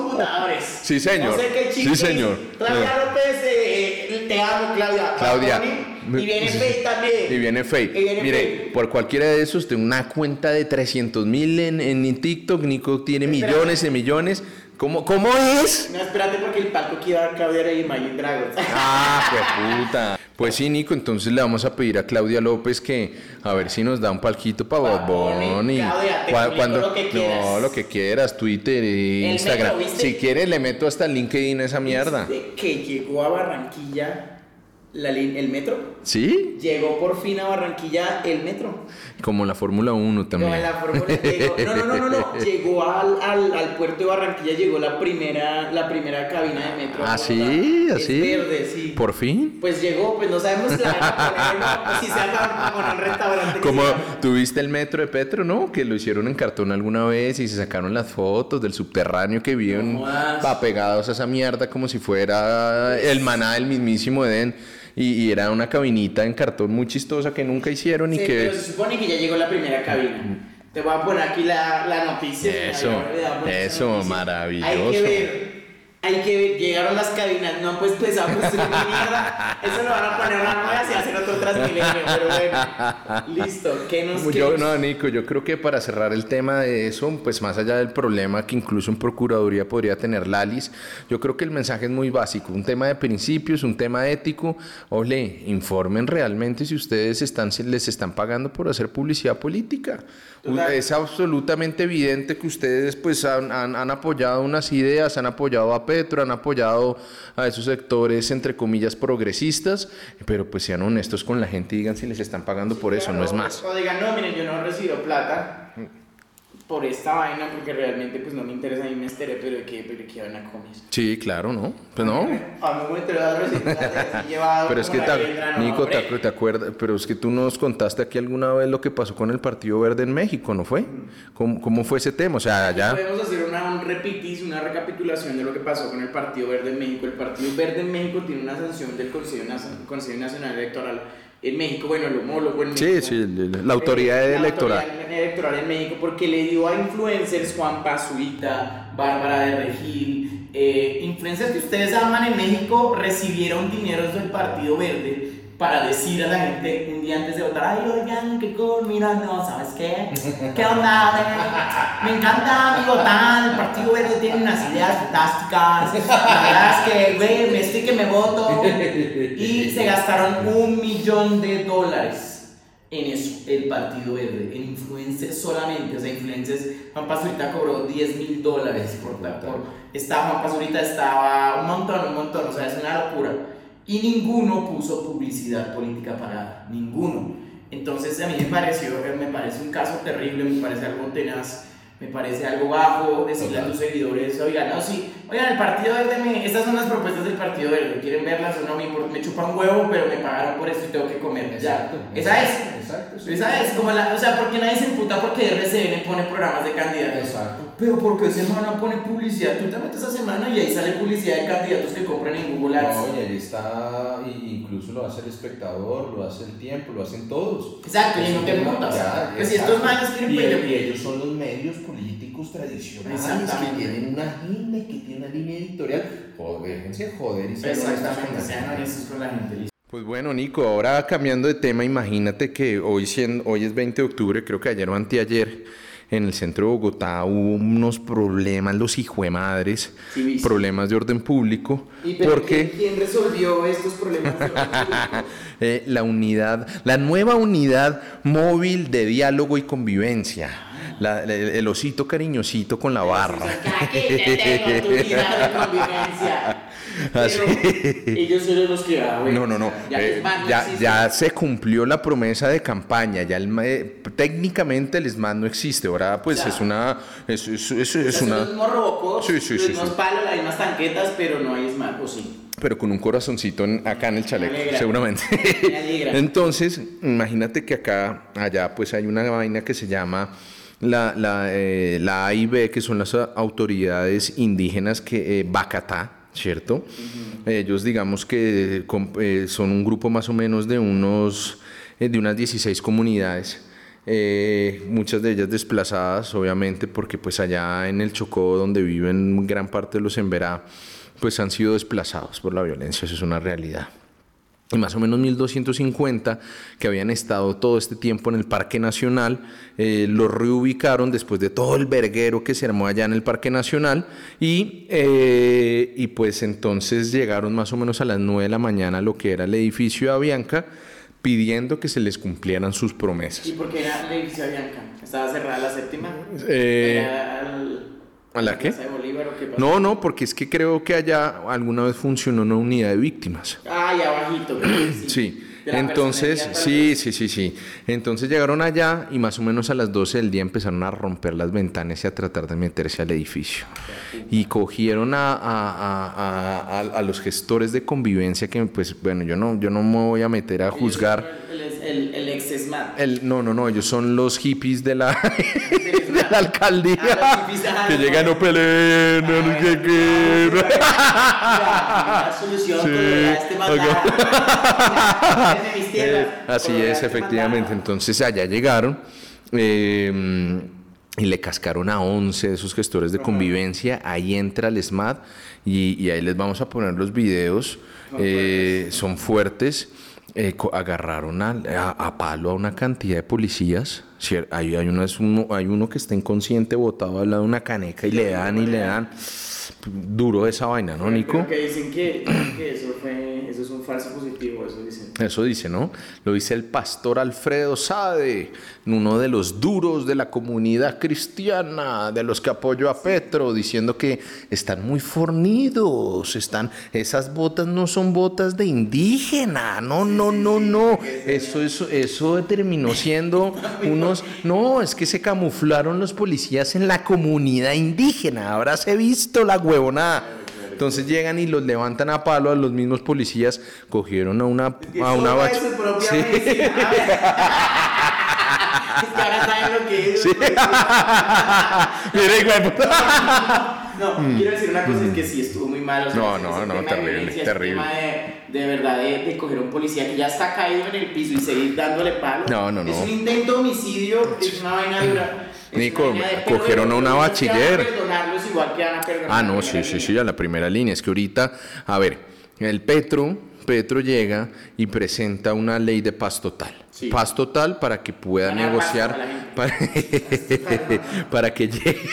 Sí, señor. No sé qué Sí, señor. Claudia López, eh, te amo, Claudia. Claudia. Y viene Faye también. Y viene. Y viene Mire, por cualquiera de esos, tengo una cuenta de 300 mil en, en TikTok. Nico tiene Espérate. millones de millones. ¿Cómo, ¿Cómo es? No, espérate porque el palco que iba a Claudia era Imagine Dragons. Ah, pues puta. Pues sí, Nico, entonces le vamos a pedir a Claudia López que a ver si nos da un palquito para Bad Bunny. Claudia, te Cua- publico lo que quieras. No, lo que quieras, Twitter, Instagram. si quieres le meto hasta LinkedIn a esa mierda. Desde que llegó a Barranquilla la el metro. ¿Sí? Llegó por fin a Barranquilla el metro. Como la Fórmula 1 también. La fórmula llegó- no, no, no, no, no, llegó al, al, al puerto de Barranquilla, llegó la primera, la primera cabina de metro. ¿Ah, sí? ¿Así? Es verde, sí. ¿Por fin? Pues llegó, pues no sabemos si la si se en un restaurante. Como tuviste el metro de Petro, ¿no? Que lo hicieron en cartón alguna vez y se sacaron las fotos del subterráneo que viven apegados a esa mierda como si fuera el maná del mismísimo Edén. Y, y era una cabinita en cartón muy chistosa que nunca hicieron y Sí, que... pero se supone que ya llegó la primera cabina. Te voy a poner aquí la, la noticia. Eso, esa eso, maravilloso. Hay que ver, hay que llegaron las cabinas, no han pues empezado a construir ni mierda. Eso lo van a poner una nueva y hacer otro Transmilenio, pero bueno. Listo, ¿qué nos Yo, quieres? no, Nico, yo creo que para cerrar el tema de eso, pues más allá del problema que incluso en Procuraduría podría tener Lalis, yo creo que el mensaje es muy básico, un tema de principios, un tema ético. Ole, informen realmente si ustedes están, les están pagando por hacer publicidad política. Total. Es absolutamente evidente que ustedes pues han, han- han apoyado unas ideas, han apoyado a Petro, han apoyado a esos sectores entre comillas progresistas, pero pues sean honestos con la gente y digan si les están pagando por eso, no es más. O digan, no, miren, yo no recibo plata. Por esta vaina, porque realmente pues no me interesa, a mí me enteré, pero de qué, pero qué van a comer. Sí, claro, ¿no? Pues no. A mí me enteré de recetas llevado Pero es que, piedra, no, Nico, hombre. te, te acuerdas, pero es que tú nos contaste aquí alguna vez lo que pasó con el Partido Verde en México, ¿no fue? ¿Cómo, cómo fue ese tema? O sea, ya... Podemos hacer una, un repitis, una recapitulación de lo que pasó con el Partido Verde en México. El Partido Verde en México tiene una sanción del Consejo, Nacional- Consejo Nacional Electoral en México, bueno, el homólogo en Sí, México. sí, el- la autoridad Eh, la electoral. autoridad electoral en México porque le dio a influencers Juan Pazurita, Bárbara de Regil, eh, influencers que ustedes aman en México, recibieron dineros del Partido Verde para decir a la gente un día antes de votar, ay, oigan, qué cool, mira, no, ¿sabes qué? ¿Qué onda? Me encanta mi votar, el Partido Verde tiene unas ideas fantásticas, la verdad es que, güey, me estoy que me voto, y se gastaron un millón de dólares en eso, el Partido Verde, en influencers solamente, o sea, influencers, Juan Pazurita cobró 10 mil dólares por, por estaba Juan Pazurita, estaba un montón, un montón, o sea, es una locura, y ninguno puso publicidad política pagada, ninguno, entonces a mí me pareció, me parece un caso terrible, me parece algo tenaz, me parece algo bajo decirle a tus seguidores, oigan, no, sí, oigan, el Partido Verde, me, estas son las propuestas del Partido Verde, ¿quieren verlas o no? Me, me chupa un huevo, pero me pagaron por eso y tengo que comer. Ya, esa es. Exacto. sí. Esa es, como la, o sea, porque nadie se emputa porque RCN pone programas de candidatos. Exacto. Pero porque semana pone publicidad, tú te metes a semana y ahí sale publicidad de candidatos que compran en Google Ads. No, y ahí está, y incluso lo hace el espectador, lo hace el tiempo, lo hacen todos. Exacto, y no te Eso, ya, Pues si estos quieren y, pelear- y ellos son los medios políticos tradicionales que tienen una agenda, que tienen una línea editorial. Joder, déjense joder y con Exactamente, sean honestos con la gente. Pues bueno, Nico, ahora cambiando de tema, imagínate que hoy, hoy es 20 de octubre, creo que ayer o anteayer, en el centro de Bogotá hubo unos problemas, los hijuemadres, Sí, problemas de orden público, ¿Y porque... ¿quién, resolvió estos problemas? de orden público? Eh, la unidad, la nueva unidad móvil de diálogo y convivencia. La- el osito cariñosito con la barra. Así. Pero ellos son los que ah, bueno, No, no, no. Ya, Eh, ya, ya se cumplió la promesa de campaña. Ya el, eh, técnicamente el ESMAD no existe. Ahora, pues Ya. es una. Es, es- es- O sea, una. los mismos Robocop, Sí, sí, los sí, mismos sí. palos, las mismas tanquetas, pero no hay Smart, o sí. Pero con un corazoncito en- acá en el chaleco, alegra. seguramente. Entonces, imagínate que acá, allá, pues hay una vaina que se llama la, la, eh, la AIB, que son las autoridades indígenas que eh, Bacatá, ¿cierto? Ellos, digamos que eh, son un grupo más o menos de unos, eh, de unas 16 comunidades. eh, muchas de ellas desplazadas, obviamente, porque pues allá en el Chocó, donde viven gran parte de los Emberá, pues han sido desplazados por la violencia, eso es una realidad. Y más o menos 1250 que habían estado todo este tiempo en el Parque Nacional, eh, los reubicaron después de todo el verguero que se armó allá en el Parque Nacional y, eh, y pues entonces llegaron más o menos a las 9 de la mañana a lo que era el edificio de Avianca pidiendo que se les cumplieran sus promesas. ¿Y por qué era la edificio Bianca? ¿Estaba cerrada la séptima? Eh, ¿Era al- ¿A la qué? No, no, porque es que creo que allá alguna vez funcionó una unidad de víctimas. Ah, y abajito. sí. Sí, entonces, sí, sí, sí, sí. Entonces llegaron allá y más o menos a las 12 del día empezaron a romper las ventanas y a tratar de meterse al edificio. Y cogieron a- a- a- a los gestores de convivencia que, pues, bueno, yo no, yo no me voy a meter a juzgar. El, el, ex SMAT. El, no, no, no, ellos son los hippies de la, de la alcaldía. Ah, los hippies, ah, que no. llegan, no peleen, no, no sé qué. La solución Sí, este. Eh, así es, este efectivamente. Entonces allá llegaron eh, y le cascaron a 11 de esos gestores de convivencia. Ahí entra el SMAT y, y ahí les vamos a poner los videos. Eh, son fuertes. Eh, agarraron a, a- a palo a una cantidad de policías. Cier- Hay, hay, uno, es uno, hay uno que está inconsciente botado al lado de una caneca y le dan y le dan. Duro esa vaina, ¿no, Nico? Creo que dicen que, dicen que eso, fue, eso es un falso positivo, eso dicen. Eso dice, ¿no? Lo dice el pastor Alfredo Sade, uno de los duros de la comunidad cristiana, de los que apoyó a Petro, diciendo que están muy fornidos, están, esas botas no son botas de indígena, no, no, no, no. Eso, eso, eso terminó siendo uno no, es que se camuflaron los policías en la comunidad indígena, habráse visto la huevonada. Entonces llegan y los levantan a palo a los mismos policías, cogieron a una, a una bacha- Sí. ahora saben lo que es. Sí. Mire, No, quiero decir una cosa, es que sí estuvo muy mal. o sea, No, no, no, de terrible, terrible. tema de, de verdad de, de coger a un policía que ya está caído en el piso y seguir dándole palo. No, no, Es no. un intento de homicidio, es una vaina dura. Es Nico, cogieron a una bachiller. igual que van a Ah, no, sí, sí, línea. sí, a la primera línea. Es que ahorita, a ver, el Petro, Petro llega y presenta una ley de paz total. Sí. Paz total para que pueda negociar, para, para que llegue.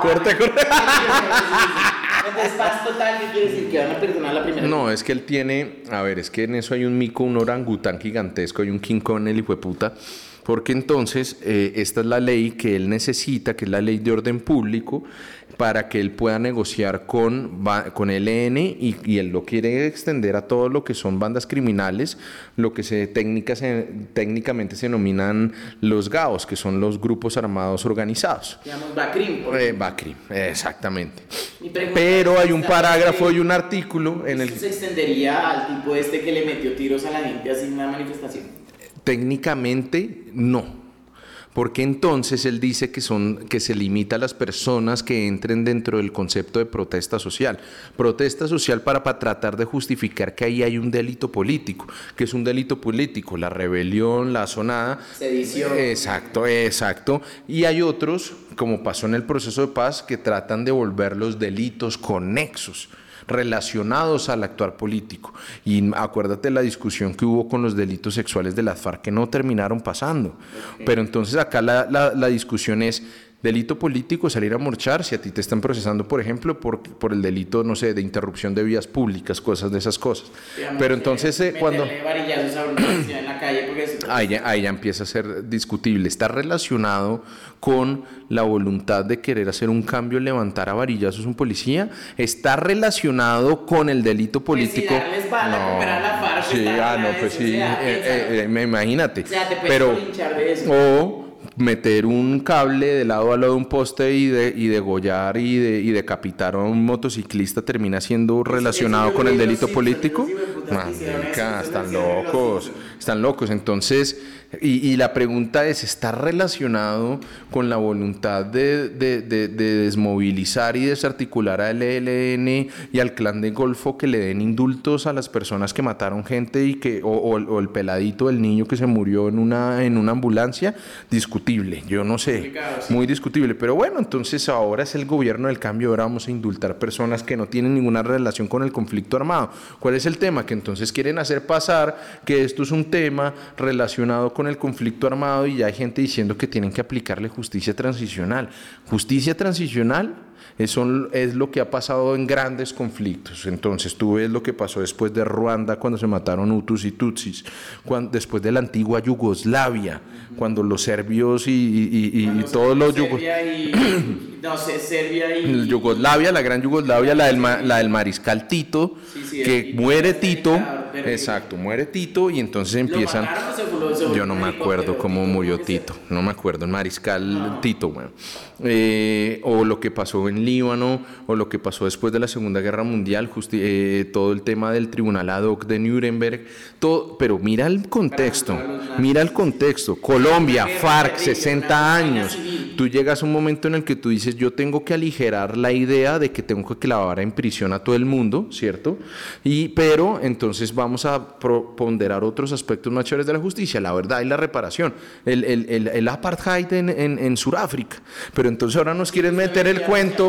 Corte, corte. Entonces, paz total, ¿qué quiere decir? Que van a perdonar la primera No, es que él tiene, a ver, es que en eso hay un mico, un orangután gigantesco, hay un King Kong, el hijo de puta, porque entonces eh, esta es la ley que él necesita, que es la ley de orden público, para que él pueda negociar con, con el EN y, y él lo quiere extender a todo lo que son bandas criminales, lo que se, técnicas, se- técnicamente se denominan los GAOs, que son los grupos armados organizados. Digamos, Bacrim. Eh, ejemplo. Bacri, exactamente. Pero hay un ¿está parágrafo y un artículo en el ¿Esto se extendería al tipo este que le metió tiros a la gente así en una manifestación? Técnicamente no. Porque entonces él dice que, son, que se limita a las personas que entren dentro del concepto de protesta social. Protesta social para, para tratar de justificar que ahí hay un delito político. que es un delito político? La rebelión, la sonada. Sedición. Exacto, exacto. Y hay otros, como pasó en el proceso de paz, que tratan de volver los delitos conexos relacionados al actuar político. Y acuérdate la discusión que hubo con los delitos sexuales de las FARC que no terminaron pasando. Pero entonces acá la, la- la discusión es delito político salir a marchar si a ti te están procesando, por ejemplo, por, por el delito, no sé, de interrupción de vías públicas, cosas de esas cosas. Digamos, Pero entonces eh, cuando... en la calle porque Ahí ya, ahí ya empieza a ser discutible. Está relacionado con la voluntad de querer hacer un cambio, levantar a varillazos un policía. Está relacionado con el delito Pues si político. la FARC, sí, ah, no, pues sí. eh, eh, imagínate. O sea, te puedes Pero, de eso. o meter un cable de lado a lado de un poste y, de, y degollar y, de, y decapitar a un motociclista termina siendo relacionado con el delito político. Marica, eso están locos, están locos. Entonces, y, y la pregunta es, ¿está relacionado con la voluntad de, de- de- de desmovilizar y desarticular al ELN y al clan de Golfo que le den indultos a las personas que mataron gente y que, o, o el- o el peladito, el niño que se murió en una, en una ambulancia? Discutible, yo no sé, sí. muy discutible. Pero bueno, entonces ahora es el gobierno del cambio, ahora vamos a indultar personas que no tienen ninguna relación con el conflicto armado. ¿Cuál es el tema? Que entonces quieren hacer pasar que esto es un tema relacionado con el conflicto armado y ya hay gente diciendo que tienen que aplicarle justicia transicional. Justicia transicional es, son- es lo que ha pasado en grandes conflictos. Entonces, tú ves lo que pasó después de Ruanda, cuando se mataron Hutus y Tutsis, después de la antigua Yugoslavia, cuando los serbios y, y- y- todos los yugos Serbia y, no sé, Serbia y Yugoslavia, la gran Yugoslavia, la del, ma- la del mariscal Tito, Sí, sí, que el- muere el Tito, exacto, muere Tito y entonces empiezan... ¿Lo mataron o se voló- se voló Yo no me acuerdo cómo murió ¿cómo que se- Tito, no me acuerdo, el mariscal No. Tito, bueno. Eh, o lo que pasó en Líbano, o lo que pasó después de la Segunda Guerra Mundial, eh, todo el tema del tribunal ad hoc de Nuremberg, todo, pero mira el contexto, mira el contexto, Colombia, FARC, terrible, 60 una vaina años, tú llegas a un momento en el que tú dices, yo tengo que aligerar la idea de que tengo que clavar en prisión a todo el mundo, ¿cierto? Y, pero entonces vamos a ponderar otros aspectos más chéveres de la justicia, la verdad y la reparación, el, el, el, el apartheid en, en, en Sudáfrica. Pero entonces ahora nos quieren meter el cuento.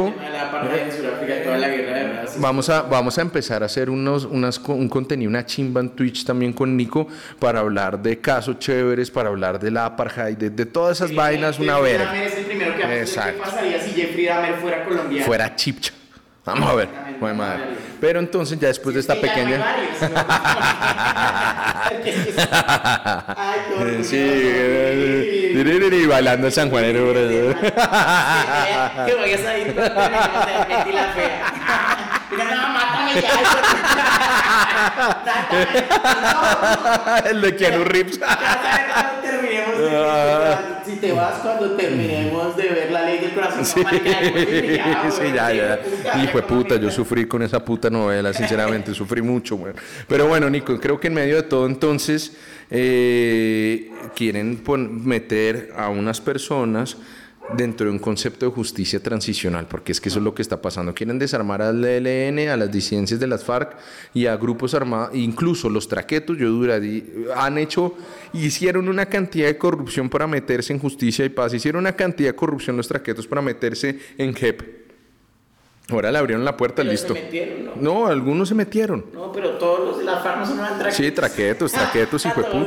Vamos a, vamos a empezar a hacer unos, unas, un contenido, una chimba en Twitch también con Nico para hablar de casos chéveres, para hablar de la apartheid, de, de todas esas vainas, una Jeffrey verga. Dahmer es el primero que vamos a ver Exacto. ¿Qué pasaría si Jeffrey Dahmer fuera colombiano? fuera chipcha. Vamos a ver, jue madre. Pero entonces ya después de esta pequeña... Sí, eh, bailando el sanjuanero. bro. Que vayas a ir la fea. Mira, no, mátame ya. El de Keanu Reeves. Ya termina si te vas cuando terminemos de ver la ley del corazón, Sí, sí, ya, ya. Hijo de puta, yo sufrí con esa puta novela, sinceramente, sufrí mucho, güey. Pero bueno, Nico, creo que en medio de todo, entonces, eh, quieren meter a unas personas dentro de un concepto de justicia transicional, porque es que eso es lo que está pasando. Quieren desarmar al ELN, a las disidencias de las FARC y a grupos armados, incluso los traquetos, yo durarí, han hecho, hicieron una cantidad de corrupción para meterse en justicia y paz, hicieron una cantidad de corrupción los traquetos para meterse en JEP. Ahora le abrieron la puerta, Pero listo. se metieron, ¿no? No, algunos se metieron. No, pero todos los de las farmas son una traquetos. Sí, traquetos, traquetos, hijo de todos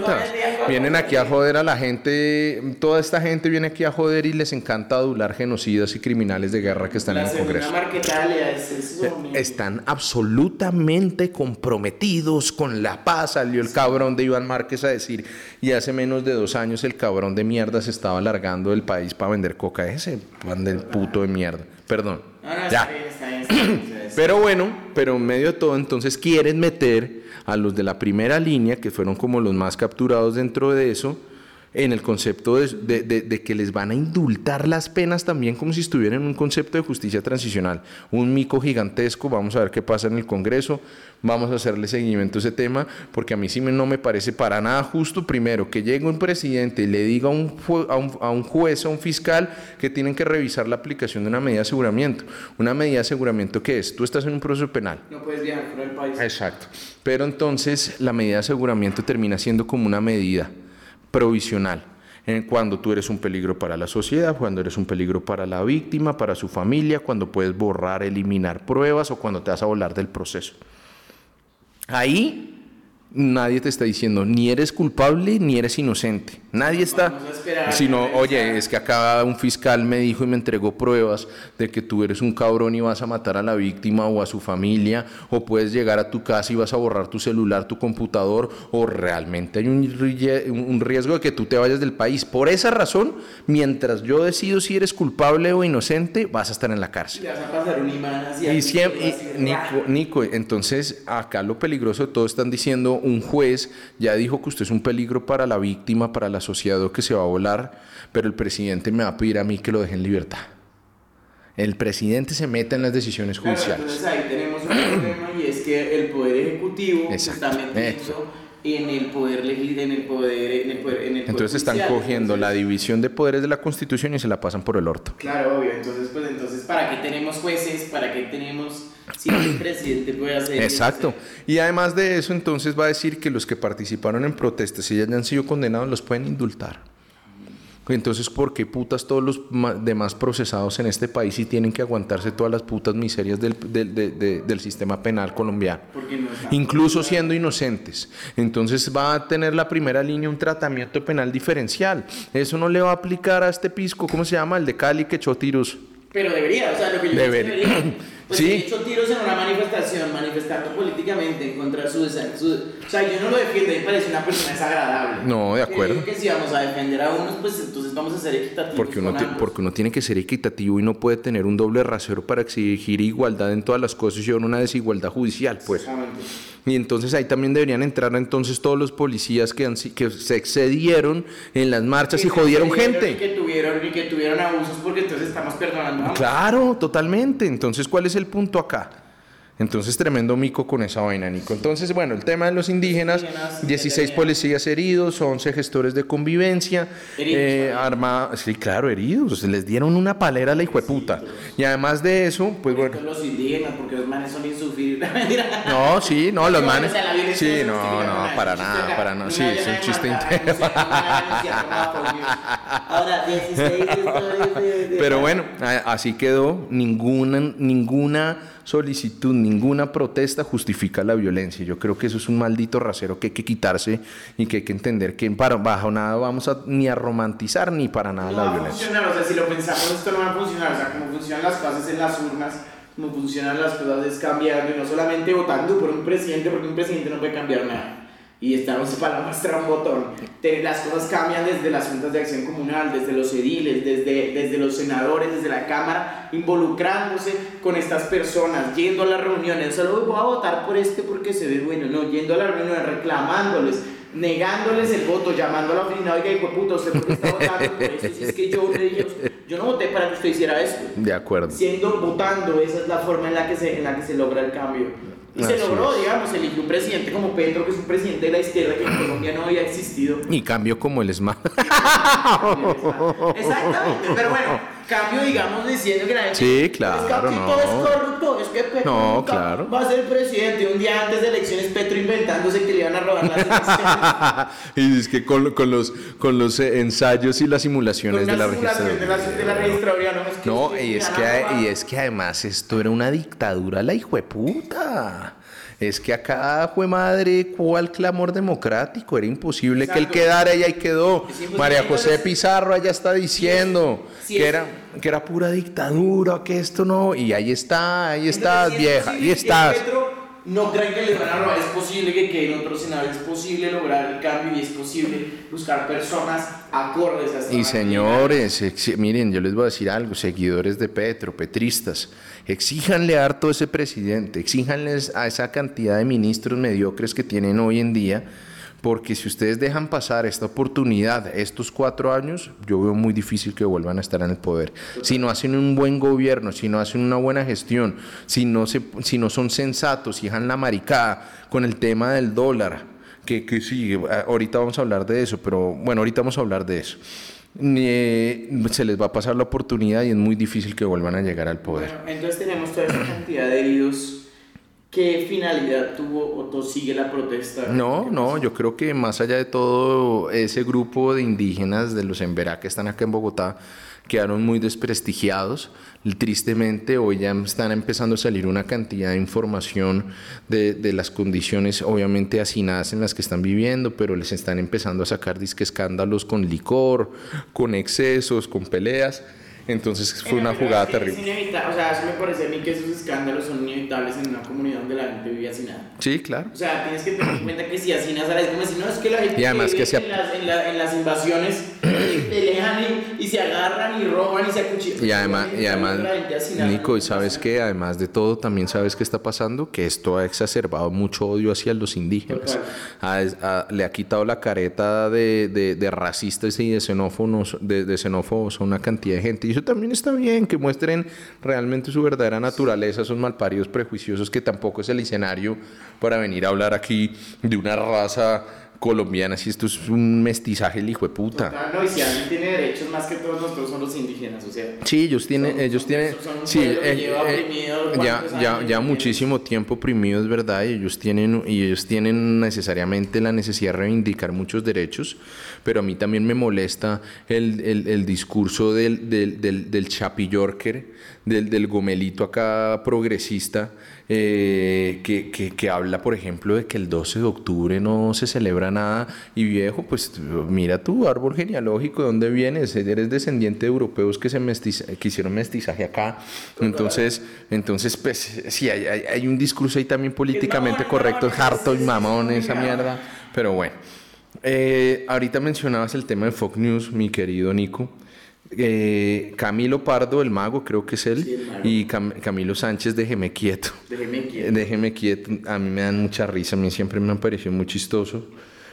Vienen aquí a joder a la gente, toda esta gente viene aquí a joder y les encanta adular genocidas y criminales de guerra que están la en el Congreso. Marquetalia es eso. mi- Están absolutamente comprometidos con la paz. Salió el cabrón de Iván Márquez a decir, y hace menos de dos años el cabrón de mierda se estaba largando del país para vender coca. Ese pan del puto de mierda. Perdón. No, no, ya. está bien, está bien, está bien, está bien. Pero bueno, pero en medio de todo, entonces quieren meter a los de la primera línea, que fueron como los más capturados dentro de eso, en el concepto de, de- de- de que les van a indultar las penas también como si estuvieran en un concepto de justicia transicional. Un mico gigantesco, vamos a ver qué pasa en el Congreso, vamos a hacerle seguimiento a ese tema, porque a mí sí me- no me parece para nada justo, primero, que llegue un presidente y le diga a un, a un, a un juez, a un fiscal, que tienen que revisar la aplicación de una medida de aseguramiento. Una medida de aseguramiento que es, tú estás en un proceso penal, No puedes viajar fuera del país. Exacto. Pero entonces la medida de aseguramiento termina siendo como una medida provisional. En cuando tú eres un peligro para la sociedad, cuando eres un peligro para la víctima, para su familia, cuando puedes borrar, eliminar pruebas o cuando te vas a volar del proceso. Ahí nadie te está diciendo ni eres culpable ni eres inocente. Nadie está. Sino, oye, es que acá un fiscal me dijo y me entregó pruebas de que tú eres un cabrón y vas a matar a la víctima o a su familia, o puedes llegar a tu casa y vas a borrar tu celular, tu computador, o realmente hay un, rie- un riesgo de que tú te vayas del país. Por esa razón, mientras yo decido si eres culpable o inocente, vas a estar en la cárcel. Y vas a pasar un imán así. Y aquí, siempre, así, y Nico, Nico, entonces acá lo peligroso de todo están diciendo, un juez ya dijo que usted es un peligro para la víctima, para la sociedad o que se va a volar, pero el presidente me va a pedir a mí que lo deje en libertad. El presidente se meta en las decisiones Claro, judiciales. entonces ahí tenemos un problema y es que el poder ejecutivo Exacto, está metiendo en el poder en el poder en el poder, en el poder Entonces están cogiendo la Entonces, división de poderes de la Constitución y se la pasan por el orto. Claro, obvio. Entonces, pues entonces, ¿para qué tenemos jueces? ¿Para qué tenemos si el presidente puede hacer Exacto. Y además de eso, entonces va a decir que los que participaron en protestas y ya hayan sido condenados los pueden indultar. Entonces, ¿por qué putas todos los demás procesados en este país y tienen que aguantarse todas las putas miserias del, del- de- de- del sistema penal colombiano? No Incluso siendo inocentes. Entonces va a tener la primera línea un tratamiento penal diferencial. Eso no le va a aplicar a este pisco, ¿cómo se llama? El de Cali que echó tiros. Pero debería, o sea, lo que yo Debería. Pues Sí. he hecho tiros en una manifestación, manifestando políticamente en contra de su, su- O sea, yo no lo defiendo, me parece una persona desagradable. No, de acuerdo. que si vamos a defender a unos, pues entonces vamos a ser equitativos. Porque uno, con porque uno tiene que ser equitativo y no puede tener un doble rasero para exigir igualdad en todas las cosas y una desigualdad judicial, pues. Exactamente. Y entonces ahí también deberían entrar entonces todos los policías que, han que se excedieron en las marchas y jodieron tuvieron Y gente. que tuvieron, y que tuvieron abusos porque entonces estamos perdonando. Claro, totalmente. Entonces, ¿cuál es el punto acá? Entonces, tremendo mico con esa vaina, Nico. Entonces, bueno, el tema de los indígenas, indígenas, 16 detenida. policías heridos, 11 gestores de convivencia, eh, también. arma- sí, claro, heridos, les dieron una palera a la hijueputa. Y además de eso, pues bueno, Los indígenas, porque los manes son insufribles. No, sí, no, los manes, sí, no, no, para nada, para nada, sí, es un chiste interno. anunciar- anunciar como apoyo. Ahora, 16 historias de- de- Pero bueno, así quedó. Ninguna, ninguna solicitud, ninguna protesta justifica la violencia. Yo creo que eso es un maldito rasero que hay que quitarse y que hay que entender que para, bajo nada vamos a ni a romantizar ni para nada No la va a violencia. funcionar, o sea, si lo pensamos, esto no va a funcionar. O sea, como funcionan las cosas en las urnas, como funcionan las cosas es cambiando y no solamente votando por un presidente, porque un presidente no puede cambiar nada. Y estamos para mostrar un botón. Las cosas cambian desde las juntas de acción comunal, desde los ediles, desde, desde los senadores, desde la Cámara, involucrándose con estas personas, yendo a las reuniones. Solo voy a votar por este porque se ve bueno, no, yendo a las reuniones, reclamándoles, negándoles el voto, llamando a la oficina, oiga, hijo de puta, ¿usted por qué está votando por esto? Si es que yo dije, yo no voté para que usted hiciera eso. De acuerdo. Siendo votando, esa es la forma en la que se, en la que se logra el cambio. Y se logró, es. digamos, eligió un presidente como Petro, que es un presidente de la izquierda que en Colombia no había existido. Y cambio como el ESMA. Exactamente, pero bueno, cambio, digamos, diciendo que la gente. Sí, claro, es que aquí no. todo es corrupto, es que Petro No, nunca claro. va a ser presidente. Un día antes de elecciones, Petro inventándose que le iban a robar las elecciones. y es que con, con los, con los eh, ensayos y las simulaciones Con de la registraduría. de la, de la registraduría, no, es que No, ustedes y es, que, y es que además esto era una dictadura, la hijueputa. Es que acá fue madre, ¿cuál clamor democrático? Era imposible que él quedara y ahí quedó. María José Pizarro allá está diciendo Sí, que, era, que era pura dictadura, que esto no. Y ahí está, ahí Entonces, estás, sí es vieja, ahí. Petro no creen que le van a robar, es posible que queden otros senadores, es posible lograr el cambio y es posible buscar personas acordes a esta Y señores, miren, yo les voy a decir algo, seguidores de Petro, petristas, exíjanle harto a ese presidente, exíjanles a esa cantidad de ministros mediocres que tienen hoy en día, porque si ustedes dejan pasar esta oportunidad estos cuatro años, yo veo muy difícil que vuelvan a estar en el poder. Si no hacen un buen gobierno, si no hacen una buena gestión, si no, se, si no son sensatos, si dejan la maricada con el tema del dólar, que, que sí, ahorita vamos a hablar de eso, pero bueno, ahorita vamos a hablar de eso. Se les va a pasar la oportunidad y es muy difícil que vuelvan a llegar al poder. Bueno, entonces tenemos toda esa cantidad de heridos. ¿Qué finalidad tuvo o sigue la protesta? No, ¿Qué no, yo creo que más allá de todo ese grupo de indígenas de los Emberá que están acá en Bogotá quedaron muy desprestigiados. Tristemente hoy ya están empezando a salir una cantidad de información de, de las condiciones obviamente hacinadas en las que están viviendo, pero les están empezando a sacar disque escándalos con licor, con excesos, con peleas. Entonces fue una jugada terrible. Es inevitable, o sea, eso me parece a mí que esos escándalos son inevitables en una comunidad donde la gente vive así nada. Sí, claro. O sea, tienes que tener en cuenta que si hacinas ahora es como si no es que la gente Y además vive que se- en, las, en, la- en las invasiones pelean y, y se agarran y roban y se acuchillan. Y además, y además Nico, y sabes que además de todo, también sabes qué está pasando, que esto ha exacerbado mucho odio hacia los indígenas. Total. Ha- ha- le ha quitado la careta de, de- de racistas y de xenófobos, de, de xenófobos a una cantidad de gente. Y eso también está bien, que muestren realmente su verdadera naturaleza, esos malparidos prejuiciosos, que tampoco es el escenario para venir a hablar aquí de una raza colombiana, si esto es un mestizaje el hijo de puta. Total, no, y si alguien tiene derechos más que todos nosotros son los indígenas, o sea. Sí, ellos tienen, Son- ellos tienen, son sí, que eh, lleva eh, ya, ya, ya muchísimo tiempo oprimido es verdad, y ellos tienen, y ellos tienen necesariamente la necesidad de reivindicar muchos derechos, pero a mí también me molesta el, el- el discurso del, del, del, del chapillorker, del, del gomelito acá progresista, eh, que, que, que habla, por ejemplo, de que el 12 de octubre no se celebra nada, y viejo, pues mira tu árbol genealógico, ¿de dónde vienes? Eres descendiente de europeos que, se mestiza- que hicieron mestizaje acá. Entonces, entonces pues sí, hay, hay, hay un discurso ahí también políticamente mamón, correcto, es harto y mamón esa mierda, pero bueno. Eh, ahorita mencionabas el tema de Fox News, mi querido Nico. Eh, Camilo Pardo, el mago, creo que es él, Sí, y Cam- Camilo Sánchez, déjeme quieto. Déjeme quieto. Déjeme quieto, a mí me dan mucha risa, a mí siempre me pareció muy chistoso.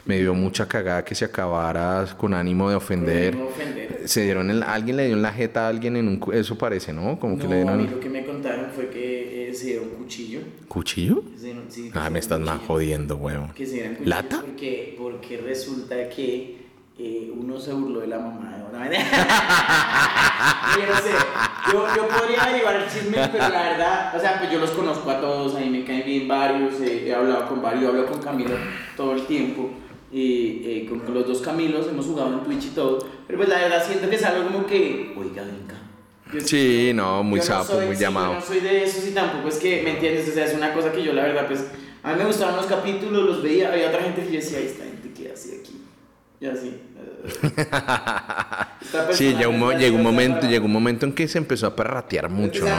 Me dio mucha cagada que se acabara con ánimo de ofender. No ofender. Se dieron el- alguien le dio la jeta a alguien en un eso parece, ¿no? Como que No, le a mí dieron lo que me contaron fue que eh, se dieron cuchillo. cuchillo. Se dieron- sí, Ah, me dieron estás más jodiendo, huevón. Que se dieran cuchillo ¿Lata? Porque, porque resulta que eh, uno se burló de la mamá de una Yo no sé, yo, yo podría averiguar el chisme, pero la verdad, o sea, pues yo los conozco a todos, a mí me caen bien varios, eh, he hablado con varios, hablo con Camilo todo el tiempo. Y eh, con, los dos Camilos hemos jugado en Twitch y todo, pero pues la verdad siento que es algo como que, oiga, venga. Yo- Sí, no, muy no sapo, muy llamado. Yo no soy de esos y tampoco es que, ¿me entiendes? O sea, es una cosa que yo la verdad, pues, a mí me gustaban los capítulos, los veía, había otra gente que yo decía, esta gente que hace aquí. Y así. Sí, llegó un, llegó momento, llegó un momento en que se empezó a perratear mucho, ¿no?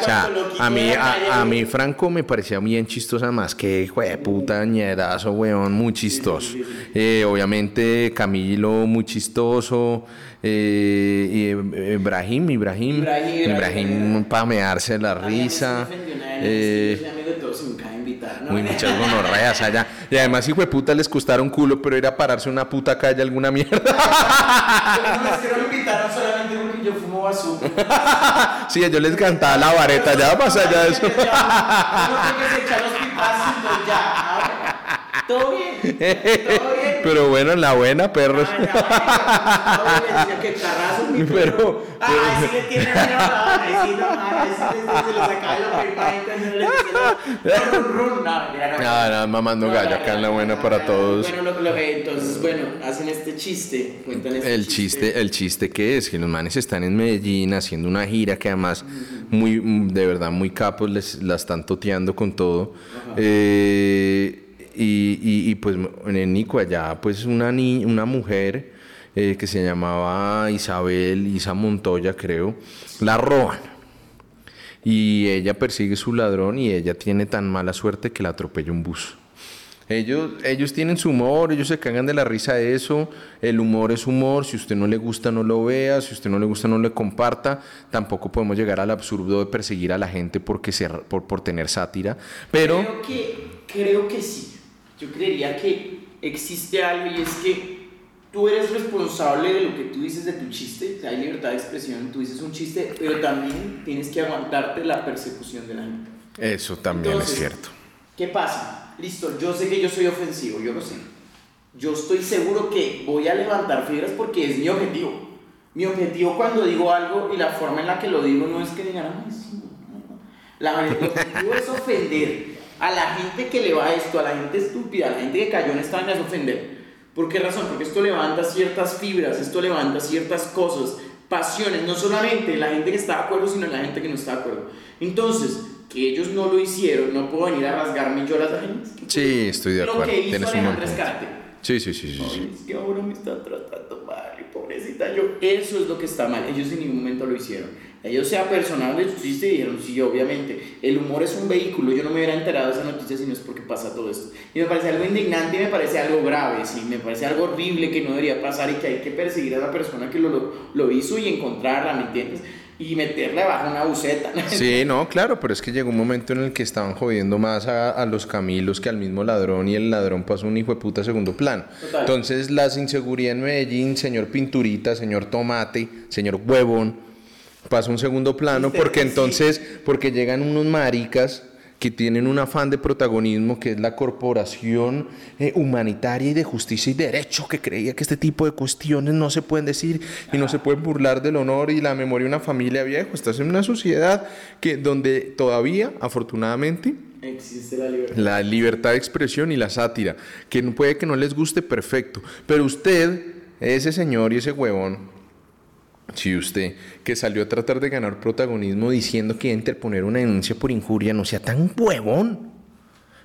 O sea, a mí, a, a mí Franco me parecía bien chistosa más que hijo de puta ñerazo, weón, muy chistoso. Eh, obviamente Camilo, muy chistoso. Eh, y eh, Ibrahim, Ibrahim, Ibrahim, Ibrahim, para mearse la risa. Eh, invitar. No, Muy muchas gonorreas allá. Y además, hijo de puta, les costaron culo, pero ir a pararse una puta calle alguna mierda. no, es que no me invitaron solamente porque yo fumo basura. Sí, yo les cantaba la vareta, ya más allá eso. No tengo que echar los pipazos, ya. Todo bien. Pero bueno, en la buena, perros. Pero- no, no mamando gallo acá en la buena para todos. Bueno, lo, lo, entonces, bueno, hacen este chiste, cuentan este El chiste, el chiste que es que los manes están en Medellín haciendo una gira que además muy, de verdad muy capos les la están toteando con todo. Eh, y, pues en Nico allá pues una mujer eh, que se llamaba Isabel Isa Montoya creo la roban. Y ella persigue su ladrón y ella tiene tan mala suerte que la atropella un bus. Ellos, ellos tienen su humor, ellos se cagan de la risa de eso, el humor es humor, si usted no le gusta no lo vea, si usted no le gusta no le comparta, tampoco podemos llegar al absurdo de perseguir a la gente porque se, por, tener sátira, pero creo que sí. Yo creería que existe algo y es que tú eres responsable de lo que tú dices de tu chiste, o sea, hay libertad de expresión, tú dices un chiste, pero también tienes que aguantarte la persecución de la gente. eso también Entonces, es cierto. ¿Qué pasa? Listo, yo sé que yo soy ofensivo, yo lo sé. Yo estoy seguro que voy a levantar fibras porque es mi objetivo. Mi objetivo cuando digo algo y la forma en la que lo digo no es que digan, "Ay, sí, no, no". La, el objetivo es ofender a la gente que le va a esto, a la gente estúpida, a la gente que cayó en esta vaina es ofender. ¿Por qué razón? Porque esto levanta ciertas fibras, esto levanta ciertas cosas, pasiones, no solamente la gente que está de acuerdo, sino la gente que no está de acuerdo. Entonces, que ellos no lo hicieron, no puedo venir a rasgarme yo las ajenas. Sí, estoy de Lo acuerdo. que hizo Tienes Alejandra. Escarte. Sí, sí, sí, sí, sí. Ay, es que ahora me están tratando mal, y pobrecita yo. Eso es lo que está mal. Ellos en ningún momento lo hicieron. Ellos se apersonaron de su chiste y dijeron, sí, obviamente. El humor es un vehículo. Yo no me hubiera enterado de esa noticia si no es porque pasa todo esto. Y me parece algo indignante y me parece algo grave, sí. Me parece algo horrible que no debería pasar y que hay que perseguir a la persona que lo, lo, lo hizo y encontrarla, ¿me entiendes? Y meterle bajo una buceta. Sí, no, claro, pero es que llegó un momento en el que estaban jodiendo más a, a los Camilos que al mismo ladrón y el ladrón pasó un hijo de puta segundo plano. Total. Entonces, la inseguridad en Medellín, señor Pinturita, señor Tomate, señor Huevón, pasa un segundo plano porque entonces, porque llegan unos maricas que tienen un afán de protagonismo que es la corporación eh, humanitaria y de justicia y derecho que creía que este tipo de cuestiones no se pueden decir y no se pueden burlar del honor y la memoria de una familia vieja. Estás en una sociedad que donde todavía, afortunadamente, Existe la libertad. la libertad de expresión y la sátira, que no- puede que no les guste perfecto, pero usted, ese señor y ese huevón, si usted que salió a tratar de ganar protagonismo diciendo que iba a interponer una denuncia por injuria, no sea tan huevón.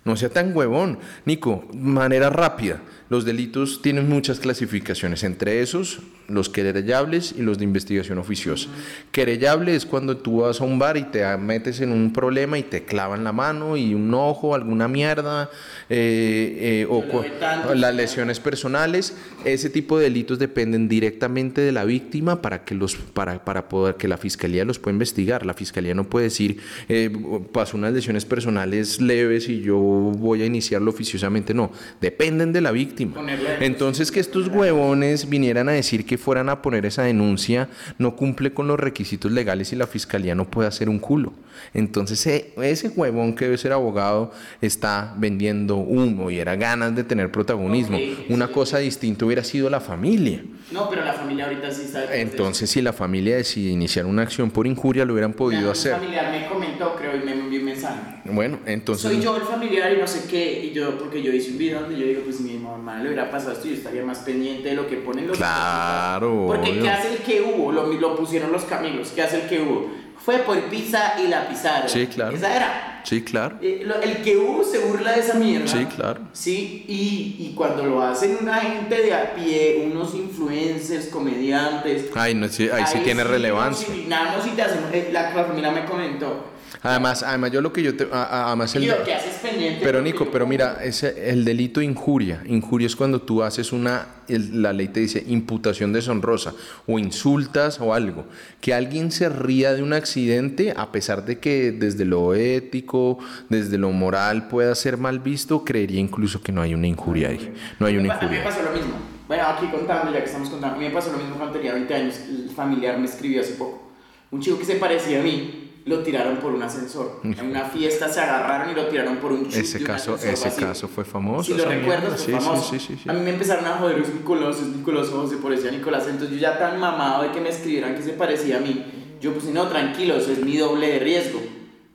No sea tan huevón. Nico, manera rápida. Los delitos tienen muchas clasificaciones, entre esos los querellables y los de investigación oficiosa. Querellable es cuando tú vas a un bar y te metes en un problema y te clavan la mano y un ojo, alguna mierda, eh, eh, o tanto. las lesiones personales. Ese tipo de delitos dependen directamente de la víctima para que los para, para poder que la fiscalía los pueda investigar. La fiscalía no puede decir eh, pasó unas lesiones personales leves y yo voy a iniciarlo oficiosamente. No, dependen de la víctima. Entonces que estos huevones vinieran a decir que fueran a poner esa denuncia no cumple con los requisitos legales y la fiscalía no puede hacer un culo. Entonces eh, ese huevón que debe ser abogado está vendiendo humo y era ganas de tener protagonismo. Una sí. cosa distinta hubiera sido la familia. No, pero la familia ahorita sí está. de Entonces si la familia decide iniciar una acción por injuria lo hubieran podido Un hacer. familiar me comentó, creo, y me envió un mensaje. Bueno, entonces... Soy yo el familiar y no sé qué, y yo, porque yo hice un video donde yo digo, pues mi mamá le hubiera pasado esto, yo estaría más pendiente de lo que ponen los Claro, Porque obvio. ¿qué hace el que hubo? Lo, lo pusieron los caminos, ¿qué hace el que hubo? Fue por pizza y la pisaron. Sí, claro. Esa era. Sí, claro. Eh, lo- el que hubo se burla de esa mierda. Sí, claro. Sí, y, y cuando lo hacen una gente de a pie, unos influencers, comediantes, Ay, no, sí, ahí sí tiene Nos relevancia. indignamos y te hacemos. eh, La, la familia me comentó. Además, además yo lo que yo te... Además el, lo que haces pendiente. Pero Nico, pero mira, ese, el delito de injuria. Injuria es cuando tú haces una, el- la ley te dice imputación deshonrosa o insultas o algo. Que alguien se ría de un accidente a pesar de que desde lo ético, desde lo moral pueda ser mal visto, creería incluso que no hay una injuria ahí. No hay una A mí me injuria. pasó lo mismo. Bueno, aquí contando, ya que estamos contando, a mí me pasó lo mismo cuando tenía 20 años. El familiar me escribió hace poco. Un chico que se parecía a mí lo tiraron por un ascensor. En una fiesta se agarraron y lo tiraron por un chute Ese caso, ese vacío. caso fue famoso. Si lo recuerdas, fue Sí, famoso. sí, sí. A mí me empezaron a joder, es Nicolás, es Nicolás, se parecía a Nicolás. Entonces yo ya tan mamado de que me escribieran que se parecía a mí, yo pues no, tranquilo, eso es mi doble de riesgo.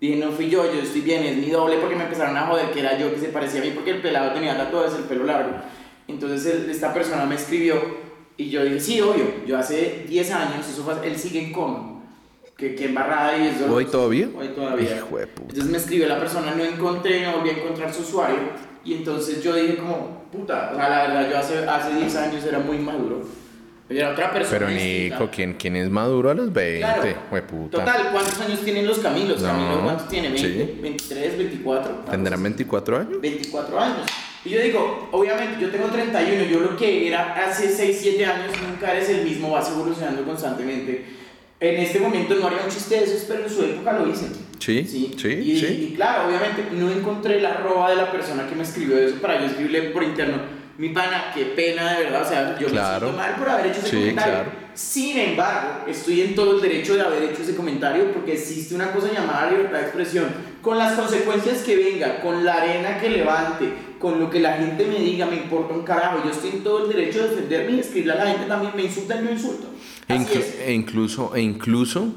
Dije, no fui yo, yo estoy bien, es mi doble porque me empezaron a joder que era yo que se parecía a mí porque el pelado tenía tatuajes, el pelo largo. Entonces esta persona me escribió y yo dije, sí, obvio, yo hace 10 años, eso fue, él sigue en coma. Que, que embarrada y eso. ¿Hoy todavía? Hoy todavía. Hijo de puta. Entonces me escribió la persona, no encontré, no volví a encontrar su usuario. Y entonces yo dije como, puta, o sea, la verdad, yo hace, hace 10 años era muy maduro. Yo era otra persona. Pero distinta. Nico, ¿quién, quién es maduro a los 20? Claro. Hueputa. Total, ¿cuántos años tienen los Camilos? No, Camilo, ¿cuántos tiene? ¿20, sí. 23, 24? ¿Tendrán 24 años? 24 años. Y yo digo, obviamente, yo tengo 31, yo lo que era hace 6, 7 años nunca eres el mismo, vas evolucionando constantemente. En este momento no haría un chiste de esos, pero en su época lo hice. Sí, Sí, sí, y, sí. y claro, obviamente no encontré la arroba de la persona que me escribió eso para yo escribirle por interno. Mi pana, qué pena de verdad, o sea, yo Claro. me siento mal por haber hecho ese Sí, comentario. claro. Sin embargo, estoy en todo el derecho de haber hecho ese comentario porque existe una cosa llamada libertad de expresión. Con las consecuencias que venga, con la arena que levante, con lo que la gente me diga, me importa un carajo. Yo estoy en todo el derecho de defenderme y escribirle a la gente también, me insultan, yo insulto. E, Así inclu- es. e incluso, e incluso,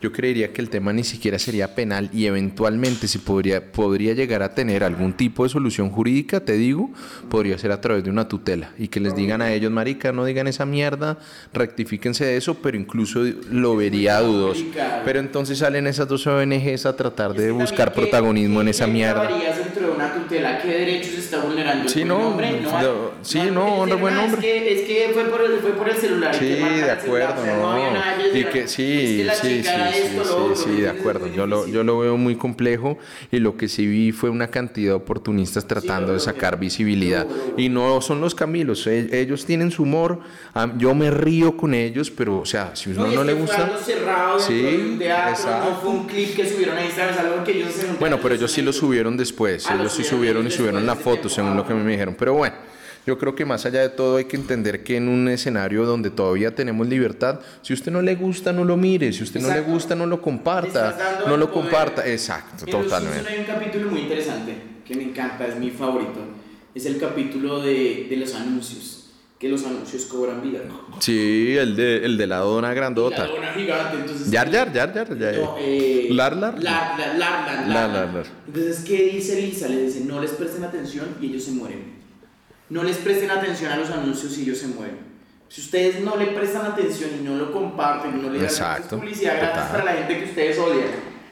yo creería que el tema ni siquiera sería penal y eventualmente si podría, podría llegar a tener algún tipo de solución jurídica, te digo, podría ser a través de una tutela y que les digan a ellos, marica, no digan esa mierda, rectifíquense de eso, pero incluso lo vería dudoso. Pero entonces salen esas dos ONGs a tratar de buscar también, ¿qué- protagonismo en esa mierda. una tutela? ¿Qué derechos está vulnerando? Sí, ¿El no, no, sí, no, buen nombre. Es que, fue, por el, fue por el celular. Sí, de acuerdo, no. Y que sí, sí, sí, era sí, esto, lo sí, otro, sí, de acuerdo. Yo lo, yo lo veo muy complejo y lo que sí vi fue una cantidad de oportunistas tratando lo de sacar bien. visibilidad. Y no son los Camilos, e- ellos tienen su humor, yo me río con ellos, pero o sea, si uno no es le que gusta... cerrado Sí, teatro, exacto. no fue un clip que subieron a Instagram, es algo que ellos Bueno, pero ellos sí lo subieron después, Ah, lo ellos sí subieron y subieron la foto, tiempo. según lo que me dijeron. Pero bueno, yo creo que más allá de todo hay que entender que en un escenario donde todavía tenemos libertad, si usted no le gusta, no lo mire, si usted no le gusta, no lo comparta, no lo comparta. Exacto, Simpson totalmente. hay un capítulo muy interesante que me encanta, es mi favorito. Es el capítulo de, de los anuncios, que los anuncios cobran vida. Sí, el de, el de la dona La grandota. dona gigante, entonces... Yar, yar, yar, yar, ya, No, eh, lar, lar, Lar, lar. lar, lar. Entonces, ¿qué dice Lisa? Le dice, no les presten atención y ellos se mueren. No les presten atención a los anuncios y ellos se mueren. Si ustedes no le prestan atención y no lo comparten no le dan publicidad gratis para la gente que ustedes odian.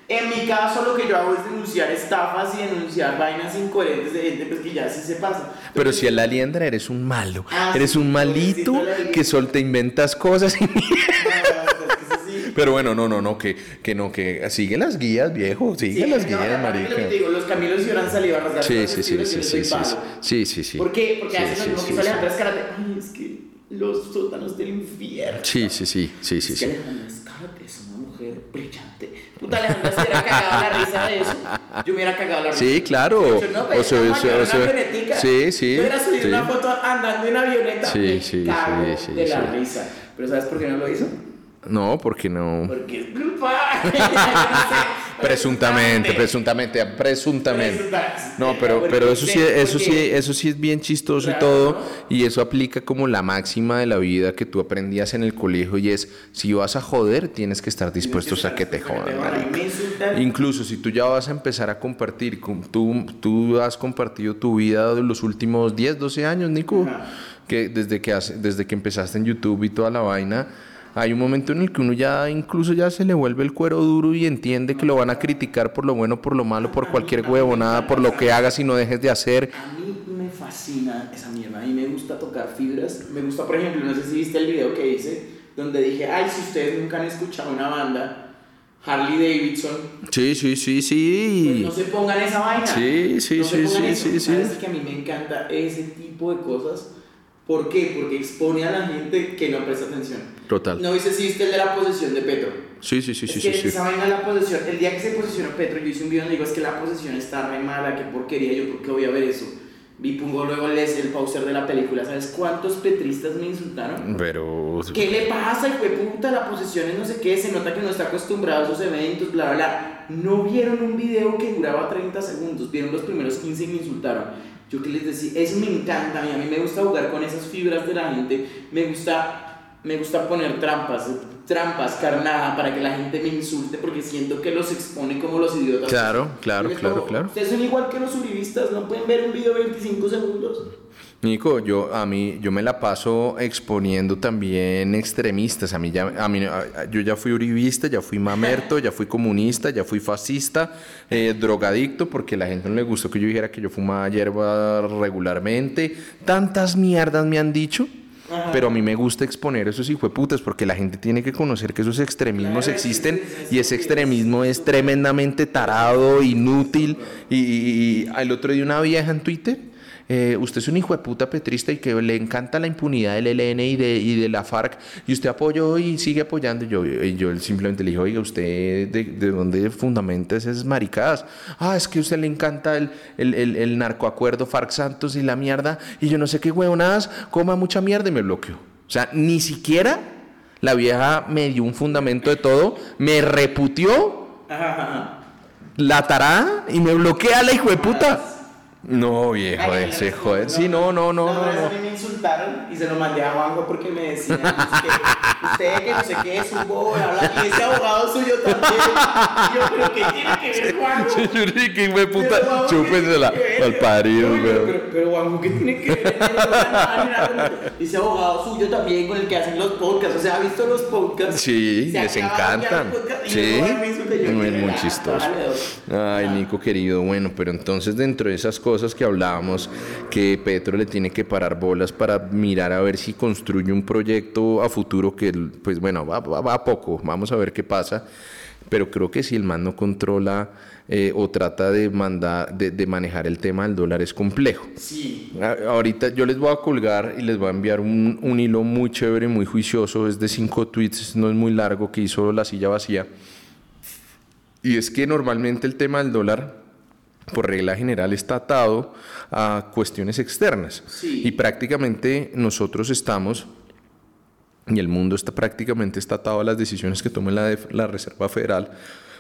En mi caso, lo que yo hago es denunciar estafas y denunciar vainas incoherentes de gente pues, que ya sí se pasa. Pero si el aliendra eres un malo, Ah, eres un malito que solo te inventas cosas y No, no, no, es que eso sí. Pero bueno, no, no, no, que, que no, que sigue las guías, viejo, sigue Sí, las no, guías, de lo que marica. te digo, los si hubieran salido a Sí, todas sí, sí, sí, sí, sí, sí, sí, sí, sí. ¿Por qué? Porque Sí, sí, lo mismo sí, que sale sí. Andrés Karate. Ay, es que los sótanos del infierno. Sí, sí, sí, sí, sí, Es sí. que Alejandra es una mujer brillante. Puta, Alejandra se hubiera cagado la risa de eso. Yo me hubiera cagado la risa. Sí, claro. Yo, no, O pero sea, vamos a o sea, o sea, avionetica. sí, sí, Yo hubiera subido sí. una foto andando en avioneta. Sí, sí, cago sí, sí, de la sí. risa. Pero ¿sabes por qué no lo hizo? No, porque no. Porque es culpa. Presuntamente, presuntamente, presuntamente. No, pero, pero eso sí, eso sí, eso sí es bien chistoso y todo, y eso aplica como la máxima de la vida que tú aprendías en el colegio y es, si vas a joder, tienes que estar dispuestos a que te jodan. Incluso si tú ya vas a empezar a compartir, tú, tú has compartido tu vida de los últimos 10, 12 años, Nico, que desde que, desde que empezaste en YouTube y toda la vaina, hay un momento en el que uno ya incluso ya se le vuelve el cuero duro y entiende que lo van a criticar por lo bueno, por lo malo, por cualquier huevonada, por lo que hagas y no dejes de hacer. A mí me fascina esa mierda. A mí me gusta tocar fibras. Me gusta, por ejemplo, no sé si viste el video que hice, donde dije, ay, si ustedes nunca han escuchado una banda, Harley Davidson. Sí, sí, sí, Pues sí. no se pongan esa vaina. Sí, sí, No se sí, pongan sí, eso. sí, sí. ¿Sabes que a mí me encanta ese tipo de cosas? ¿Por qué? Porque expone a la gente que no presta atención. Total. No dice si el de la posesión de Petro. Sí, sí, sí, es sí, que sí, sí. esa vaina la posesión, el día que se posicionó Petro, yo hice un video donde digo es que la posesión está re mala, qué porquería, yo por qué voy a ver eso. Vi pongo luego el, el póster de la película, ¿sabes cuántos petristas me insultaron? Pero. ¿Qué le pasa, hijo de puta? La posesión es no sé qué, se nota que no está acostumbrado a esos eventos, bla, bla, bla. No vieron un video que duraba 30 segundos, vieron los primeros 15 y me insultaron. Yo que les decía, eso me encanta, a mí, a mí me gusta jugar con esas fibras de la gente, me gusta, me gusta poner trampas, trampas, carnada, para que la gente me insulte, porque siento que los expone como los idiotas. Claro, claro, claro, como, claro. Ustedes son igual que los uribistas, no pueden ver un video de 25 segundos. Nico, yo a mí yo me la paso exponiendo también extremistas. A mí ya a mí yo ya fui uribista, ya fui mamerto, ya fui comunista, ya fui fascista, eh, drogadicto porque la gente no le gustó que yo dijera que yo fumaba hierba regularmente. Tantas mierdas me han dicho. Ajá. Pero a mí me gusta exponer esos hijueputas porque la gente tiene que conocer que esos extremismos Claro, existen sí, sí, sí, y ese extremismo es tremendamente tarado, inútil. Y, y- y el otro día una vieja en Twitter, eh, usted es un hijo de puta petrista y que le encanta la impunidad del ELN y de, y de la FARC y usted apoyó y sigue apoyando. Y yo, y yo simplemente le dije, oiga, ¿usted de, de dónde fundamenta esas maricadas? Ah, es que a usted le encanta el, el, el, el narcoacuerdo FARC Santos y la mierda y yo no sé qué huevonadas, coma mucha mierda y me bloqueó. O sea, ni siquiera la vieja me dio un fundamento de todo, me reputió Ajá, ajá. la tarada y me bloquea la hijo de puta. No, viejo, Ay, ese no, joder. Sí, no, no, no, no. no. a mí me insultaron y se lo mandé a Juanjo porque me decían que usted que no sé qué es un bobo, habla, y ese abogado suyo también. Y yo, pero ¿qué tiene que ver Juanjo? Yo dije que Pero, puta, Juanjo, ¿qué chúpensela al parido, pero, güey. pero, Juanjo, ¿qué tiene que ver? Ese abogado suyo también con el que hacen los podcasts, o sea, ¿ha visto los podcasts? Sí, Se les encantan. Sí, es muy "Ah, chistoso. bájale dos". Ay, Ah. Nico querido, bueno, pero entonces dentro de esas cosas que hablábamos, que Petro le tiene que parar bolas para mirar a ver si construye un proyecto a futuro que, pues bueno, va, va- va a poco, vamos a ver qué pasa, pero creo que si el man no controla eh, o trata de, mandar, de, de manejar el tema del dólar es complejo. Sí, A- Ahorita yo les voy a colgar y les voy a enviar un, un hilo muy chévere, muy juicioso, es de cinco tweets, no es muy largo, que hizo la silla vacía. Y es que normalmente el tema del dólar, por regla general, está atado a cuestiones externas. Sí. Y prácticamente nosotros estamos, y el mundo está prácticamente está atado a las decisiones que tome la, la Reserva Federal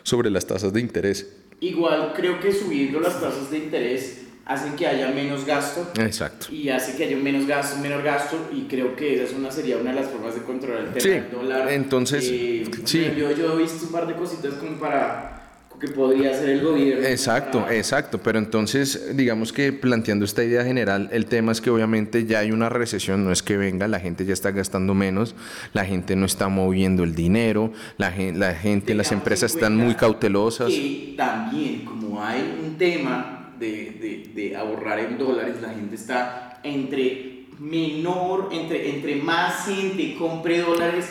sobre las tasas de interés. igual creo que subiendo las tasas de interés hacen que haya menos gasto Exacto. y hace que haya menos gasto, menor gasto y creo que esa es una, sería una de las formas de controlar el tema Sí, del dólar. entonces, Eh, sí. Yo, yo he visto un par de cositas como para que podría hacer el gobierno. Exacto, exacto. Pero entonces, digamos que planteando esta idea general, el tema es que obviamente ya hay una recesión, no es que venga, la gente ya está gastando menos, la gente no está moviendo el dinero, la gente, la gente las empresas están muy cautelosas. Que también, como hay un tema de, de, de ahorrar en dólares, la gente está entre menor, entre, entre más gente compre dólares,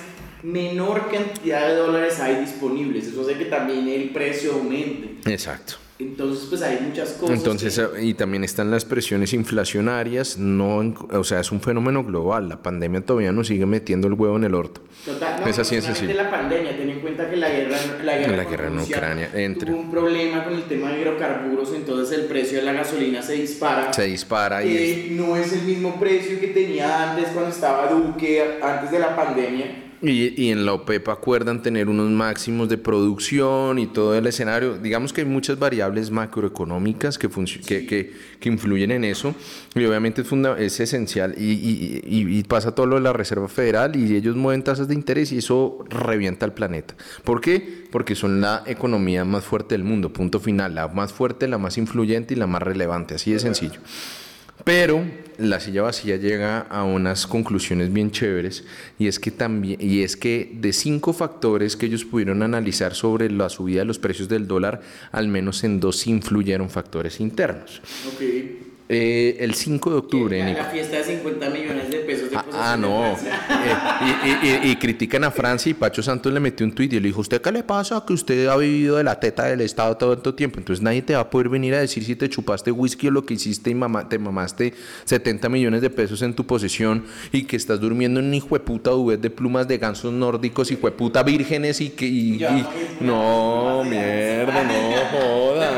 menor cantidad de dólares hay disponibles. Eso hace que también el precio aumente. Exacto. Entonces, pues hay muchas cosas. Entonces, que- eh, y también están las presiones inflacionarias, no, o sea, es un fenómeno global. La pandemia todavía nos sigue metiendo el huevo en el orto. Total, no, Es así solamente sencillo. la pandemia, ten en cuenta que la guerra, la guerra, La guerra en Ucrania entra. tuvo un problema con el tema de hidrocarburos, entonces el precio de la gasolina se dispara. Se dispara y es- no es el mismo precio que tenía antes cuando estaba Duque, antes de la pandemia. Y, y en la OPEP acuerdan tener unos máximos de producción y todo el escenario. Digamos que hay muchas variables macroeconómicas que, que, que, que influyen en eso. Y obviamente es, es esencial. Y, y- pasa todo lo de la Reserva Federal y ellos mueven tasas de interés y eso revienta el planeta. ¿Por qué? Porque son la economía más fuerte del mundo. Punto final. La más fuerte, la más influyente y la más relevante. Así de sencillo. Pero la silla vacía llega a unas conclusiones bien chéveres y es que también y es que de cinco factores que ellos pudieron analizar sobre la subida de los precios del dólar, al menos en dos influyeron factores internos. Eh, el 5 de octubre, La, fiesta de 50 millones de pesos de Ah, ah, no. Eh, y, y- y- y critican a Francia y Pacho Santos le metió un tuit y le dijo, ¿usted qué le pasa? Que usted ha vivido de la teta del Estado todo tanto tiempo. Entonces nadie te va a poder venir a decir si te chupaste whisky o lo que hiciste y mamá, te mamaste 70 millones de pesos en tu posesión y que estás durmiendo en un hijo de puta de plumas de gansos nórdicos, hijo de puta vírgenes y que... y- Yo y- no mierda, no jodas.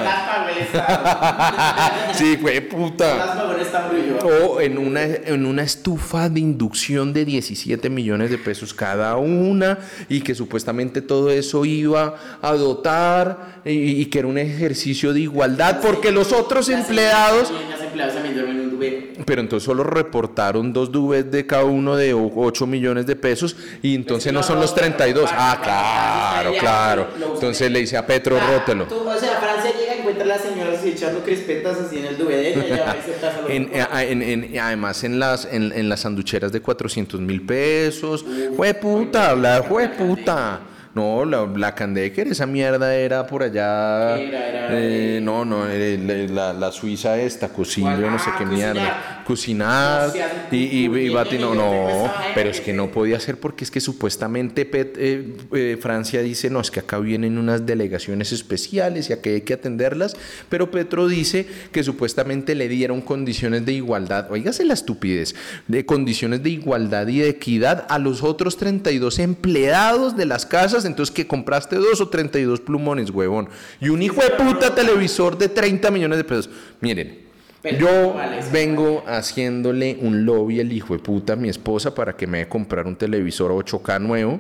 Sí, güey, puta. O en una, en una estufa de inducción de 17 millones de pesos cada una y que supuestamente todo eso iba a dotar y, y que era un ejercicio de igualdad porque los otros empleados... también- Las empleados también duermen en un duvet. Pero entonces solo reportaron dos dubets de cada uno de 8 millones de pesos y entonces no son los 32. Ah, claro, claro. Entonces le dice a Petro, Ah, rótelo. o sea, Francia llega y encuentra a las señoras echando crispetas así en el duvet de ella y además en las, en, en las sanducheras de 400 mil pesos. Fue puta, la fue puta. No, la, la Candecker, esa mierda era por allá. ¿Qué era? Era, eh, eh, no, no, eh, la, la- la suiza esta, cocina, yo no sé Ah, qué mierda. Cocinar y, y, y puto, bati- no, pero es que no podía ser porque es que supuestamente Pet- eh, eh, Francia dice, no, es que acá vienen unas delegaciones especiales y aquí hay que atenderlas, pero Petro dice que supuestamente le dieron condiciones de igualdad, oígase la estupidez, de condiciones de igualdad y de equidad a los otros 32 empleados de las casas, entonces que compraste dos o 32 plumones, huevón, y un hijo de puta televisor de 30 millones de pesos. Miren, Pero yo vale, vengo haciéndole un lobby al hijo de puta a mi esposa para que me dé comprar un televisor 8K nuevo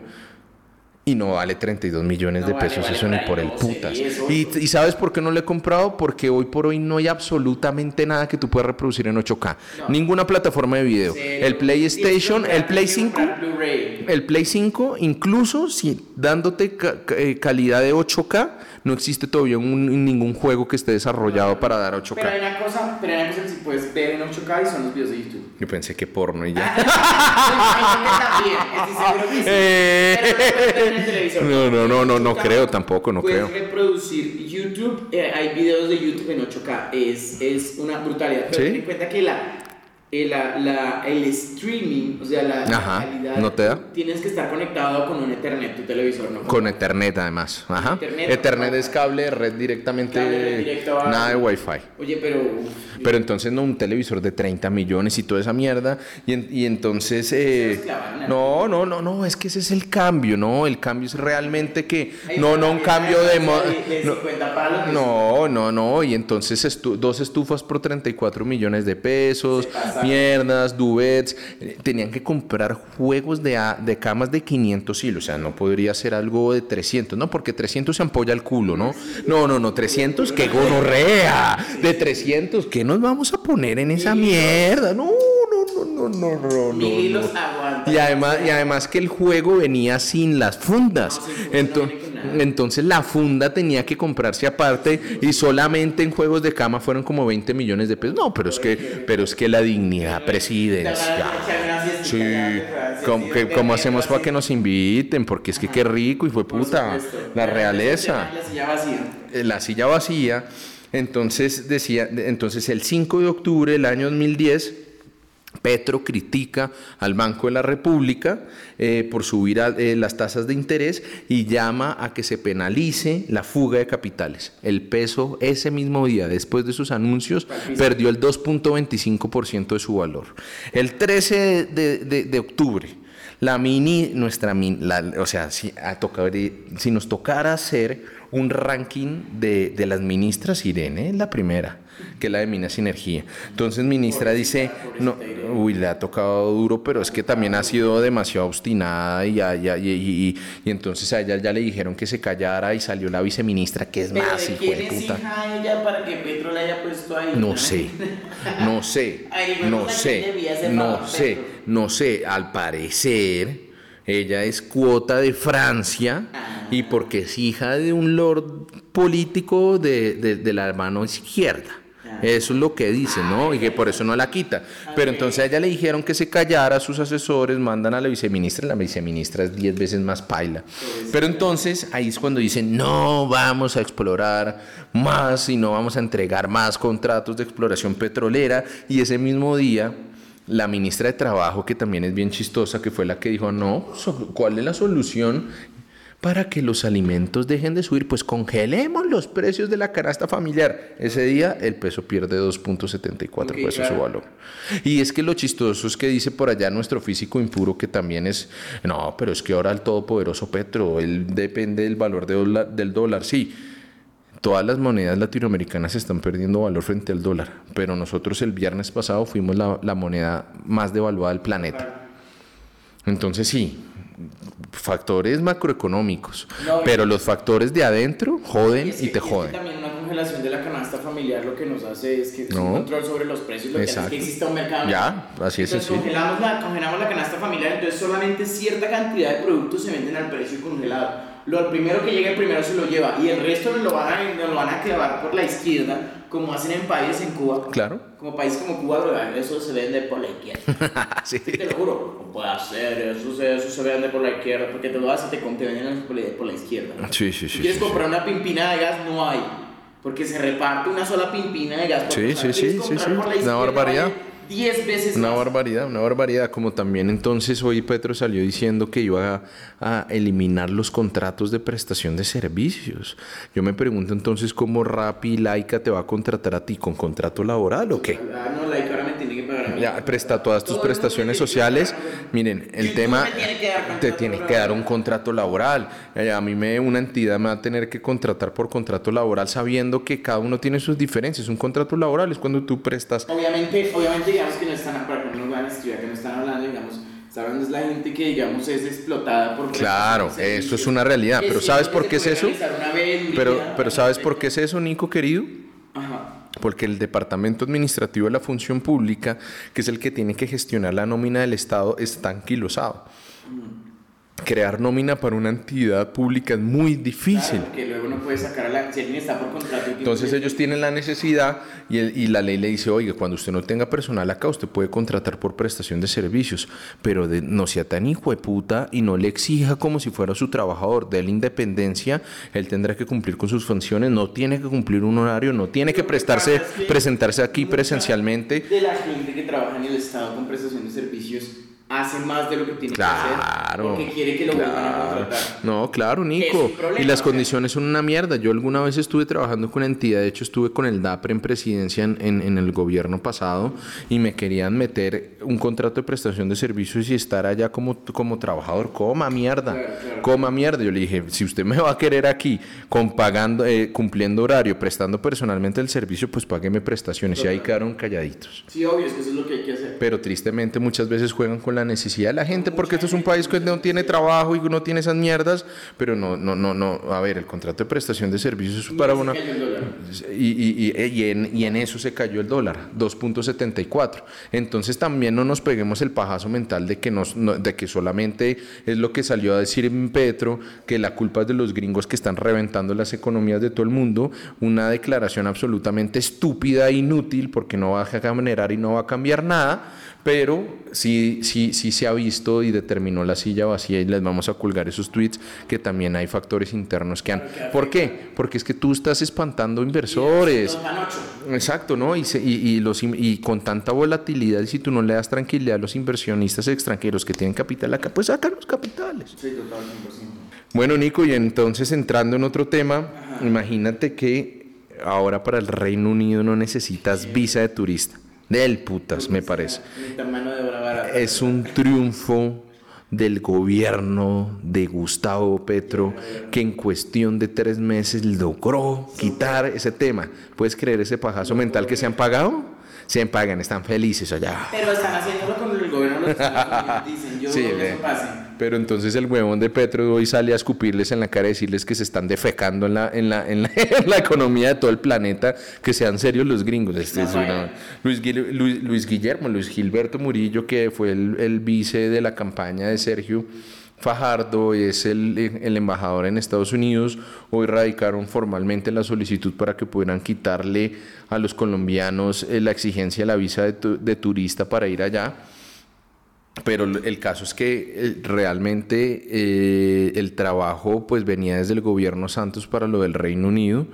y no vale 32 millones No de vale, pesos, vale eso ni por el 12, putas. y. Y, ¿sabes por qué no lo he comprado? Porque hoy por hoy no hay absolutamente nada que tú puedas reproducir en 8K. No. Ninguna plataforma de video. El PlayStation, el Play comprar- 5 comprar Blu-ray. el Play 5, incluso si dándote ca- eh, calidad de 8K, no existe todavía un- ningún juego que esté desarrollado para dar 8K. Pero hay una cosa, pero hay una cosa que sí puedes ver en 8K y son los videos de YouTube. Yo pensé que porno y ya. No lo puedes ver en el televisor. No, no, no, no, no 8K, creo tampoco, no puedes creo. reproducir YouTube, eh, hay videos de YouTube en 8K, es, es una brutalidad. Pero ¿Sí? ten en cuenta que la, eh, la, el streaming, o sea, la, Ajá, calidad, ¿no te da? tienes que estar conectado con un Ethernet, tu televisor, ¿no? Con Ethernet además. Ajá. Ethernet, es cable red directamente, Cable directo a- nada de Wi-Fi. Oye, pero... Pero entonces no un televisor de 30 millones y toda esa mierda. Y, y entonces... eh, no, no, no, no, es que ese es el cambio, ¿no? El cambio es realmente que... No, no un cambio de... mo- de, de no, 50 palos. No, no, no. Y entonces estu- dos estufas por 34 millones de pesos, Mierdas, duvets. Tenían que comprar juegos de, de camas de 500 hilos. O sea, no podría ser algo de 300, ¿no? Porque 300 se ampolla el culo, ¿no? No, no, no. 300, qué gonorrea. De 300, ¿qué nos vamos a poner en esa mierda? No, no, no, no, no, no, no. no. Y además, y además que el juego venía sin las fundas. No Entonces, nada. entonces la funda tenía que comprarse aparte y solamente en juegos de cama fueron como 20 millones de pesos. No, pero es que, pero es que la dignidad presidencial. Sí, ¿cómo, que- cómo hacemos para que nos inviten? Porque es que qué rico y fue puta. La realeza La silla vacía. eh, la silla vacía. Entonces decía, entonces el 5 de octubre del año 2010, Petro critica al Banco de la República eh, por subir a- eh, las tasas de interés y llama a que se penalice la fuga de capitales. El peso ese mismo día, después de sus anuncios, perdió el 2.25% de su valor. El 13 de, de- de octubre, la mini, nuestra mini, la- o sea, si, a tocar- si nos tocara hacer un ranking de, de las ministras, Irene es la primera, que es la de Minas y Energía. Entonces, ministra dice, no, uy, le ha tocado duro, pero es que también ha sido demasiado obstinada y, y, y- y- entonces a ella ya le dijeron que se callara y salió la viceministra, que es más, ¿de hijo de puta. hija ella para que Petro la haya puesto ahí? No sé, no sé, no ¿a quién sé, no sé, no sé. Al parecer, ella es cuota de Francia Ah. y porque es hija de un lord político de, de- de la mano izquierda. Eso es lo que dice, ¿no? Y que por eso no la quita. Pero entonces a ella le dijeron que se callara, sus asesores mandan a la viceministra, la viceministra es 10 veces más paila. Pero entonces ahí es cuando dicen, no vamos a explorar más y no vamos a entregar más contratos de exploración petrolera. Y ese mismo día la ministra de Trabajo, que también es bien chistosa, que fue la que dijo, no, ¿cuál es la solución para que los alimentos dejen de subir? Pues congelemos los precios de la canasta familiar. Ese día el peso pierde 2.74 pesos su valor. Y es que lo chistoso es que dice por allá nuestro físico impuro que también es, no, pero es que ahora el todopoderoso Petro, él depende del valor del dólar, sí todas las monedas latinoamericanas están perdiendo valor frente al dólar, pero nosotros el viernes pasado fuimos la, moneda más devaluada del planeta. Entonces sí, factores macroeconómicos, pero los factores de adentro joden y te joden. también una congelación de la canasta familiar lo que nos hace es que un control sobre los precios, lo que hace es que exista un mercado. Ya, así es. Entonces, congelamos la, congelamos la canasta familiar, entonces solamente cierta cantidad de productos se venden al precio congelado lo primero que llegue primero se lo lleva y el resto lo van a, lo van a clavar por la izquierda, como hacen en países en Cuba. Claro. Como país como Cuba, eso se vende por la izquierda. sí. Te lo juro, no puede hacer, eso se, eso se vende por la izquierda, porque te lo haces y te, te venden por la, izquierda. Sí, sí, sí. Si quieres comprar una pimpina de gas, no hay. Porque se reparte una sola pimpina de gas. Sí, sí, sí, sí, sí. Una barbaridad. 10 veces Una barbaridad, una barbaridad. Como también entonces hoy Petro salió diciendo que iba a, eliminar los contratos de prestación de servicios. Yo me pregunto entonces cómo Rappi y Laika te va a contratar a ti con contrato laboral o qué. Ah, no, Laika ahora me tiene que a. Ya, presta todas tus prestaciones sociales. Miren, el tema te tiene que dar un contrato laboral. A mí me una entidad me va a tener que contratar por contrato laboral sabiendo que cada uno tiene sus diferencias. Un contrato laboral es cuando tú prestas. Obviamente, obviamente digamos que no están, para que no van a escribir, que no están hablando, digamos, es la gente que, digamos, es explotada por... Claro, eso es una realidad, pero ¿sabes por qué es eso? Pero, pero ¿sabes por qué es eso, Nico, querido? Ajá. Porque el Departamento Administrativo de la Función Pública, que es el que tiene que gestionar la nómina del Estado, está anquilosado. Crear nómina para una entidad pública es muy difícil. porque luego no puede sacar a la... Si alguien está por contrato... Entonces ellos tienen la necesidad y, y, la ley le dice, oiga, cuando usted no tenga personal acá, usted puede contratar por prestación de servicios, pero de, no sea tan hijo de puta y no le exija como si fuera su trabajador. De la independencia, él tendrá que cumplir con sus funciones, no tiene que cumplir un horario, no tiene que prestarse, presentarse aquí presencialmente. De la gente que trabaja en el Estado con prestación de servicios hace más de lo que tiene que hacer porque quiere que lo vuelvan a contratar. No, claro, Nico. y las condiciones son una mierda. Yo alguna vez estuve trabajando con una entidad, de hecho estuve con el DAPRE en presidencia en, en, el gobierno pasado y me querían meter un contrato de prestación de servicios y estar allá como, como trabajador. Coma mierda, coma mierda. Yo le dije, si usted me va a querer aquí con pagando, eh, cumpliendo horario, prestando personalmente el servicio, pues págueme prestaciones. Y ahí quedaron calladitos. Sí, obvio, es que eso es lo que hay que hacer. Pero tristemente muchas veces juegan con la necesidad de la gente, porque esto es un país que no tiene trabajo y no tiene esas mierdas, pero no, no, no, no, a ver, el contrato de prestación de servicios es para una... Y, y, y, en, y en eso se cayó el dólar, 2.74. Entonces también no nos peguemos el pajazo mental de que, nos, de que solamente es lo que salió a decir Petro, que la culpa es de los gringos que están reventando las economías de todo el mundo, una declaración absolutamente estúpida e inútil porque no va a generar y no va a cambiar nada. Pero sí, sí, sí se ha visto y determinó la silla vacía y les vamos a colgar esos tweets que también hay factores internos que han... ¿Por qué? Porque es que tú estás espantando inversores. Exacto, ¿no? Y, y, los, y con tanta volatilidad, y si tú no le das tranquilidad a los inversionistas extranjeros que tienen capital acá, pues sacan los capitales. Sí, total, Bueno, Nico, y entonces entrando en otro tema, imagínate que ahora para el Reino Unido no necesitas visa de turista. Del putas, me parece. Es un triunfo del gobierno de Gustavo Petro que en cuestión de tres meses logró quitar ese tema. ¿Puedes creer ese pajazo mental que se han pagado? se pagan, están felices allá. Pero están haciéndolo con el gobierno los yo sí, que eso pase. Pero entonces el huevón de Petro hoy sale a escupirles en la cara y decirles que se están defecando en la, en la, en la, economía de todo el planeta, que sean serios los gringos. Este es Luis, Luis, Guillermo, Luis Gilberto Murillo, que fue el, el vice de la campaña de Sergio, Fajardo es el, el, embajador en Estados Unidos. Hoy radicaron formalmente la solicitud para que pudieran quitarle a los colombianos eh, la exigencia de la visa de, de turista para ir allá. Pero el caso es que eh, realmente eh, el trabajo pues venía desde el gobierno Santos para lo del Reino Unido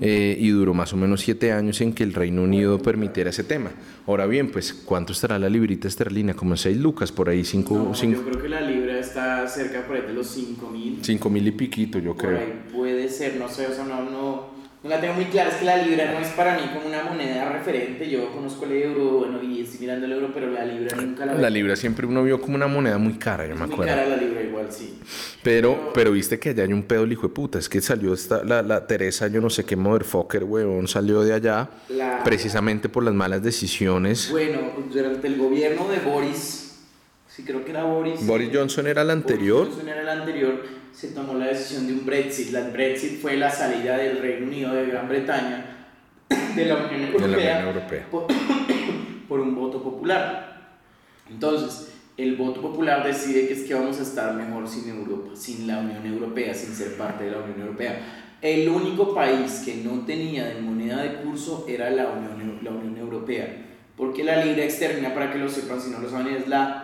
eh, y duró más o menos siete años en que el Reino Unido permitiera ese tema. Ahora bien, pues ¿cuánto estará la librita esterlina? Como seis lucas, por ahí cinco... No, cinco Yo creo que la libra está cerca por ahí de los cinco mil. cinco mil y piquito, yo Por creo. ahí puede ser, no sé, o sea, no, no, no la tengo muy clara. Es que la libra no es para mí como una moneda referente. Yo conozco el euro, bueno, y estoy mirando el euro, pero la libra nunca la La libra siempre uno vio como una moneda muy cara, yo me Muy acuerdo. cara la libra igual, sí. Pero, pero viste que allá hay un pedo el hijo de puta. Es que salió esta, la, la Teresa, yo no sé qué motherfucker, weón, salió de allá La- precisamente por las malas decisiones. Bueno, durante el gobierno de Boris, sí creo que era Boris. Boris Johnson era el anterior. Boris Johnson era el anterior, se tomó la decisión de un Brexit. La Brexit fue la salida del Reino Unido de Gran Bretaña de la Unión De la Europea. Unión Europea. por, por un voto popular. Entonces, el voto popular decide que es que vamos a estar mejor sin Europa, sin la Unión Europea, sin ser parte de la Unión Europea. El único país que no tenía de moneda de curso era la Unión, la Unión Europea, porque la libra externa, para que lo sepan si no lo saben, es la,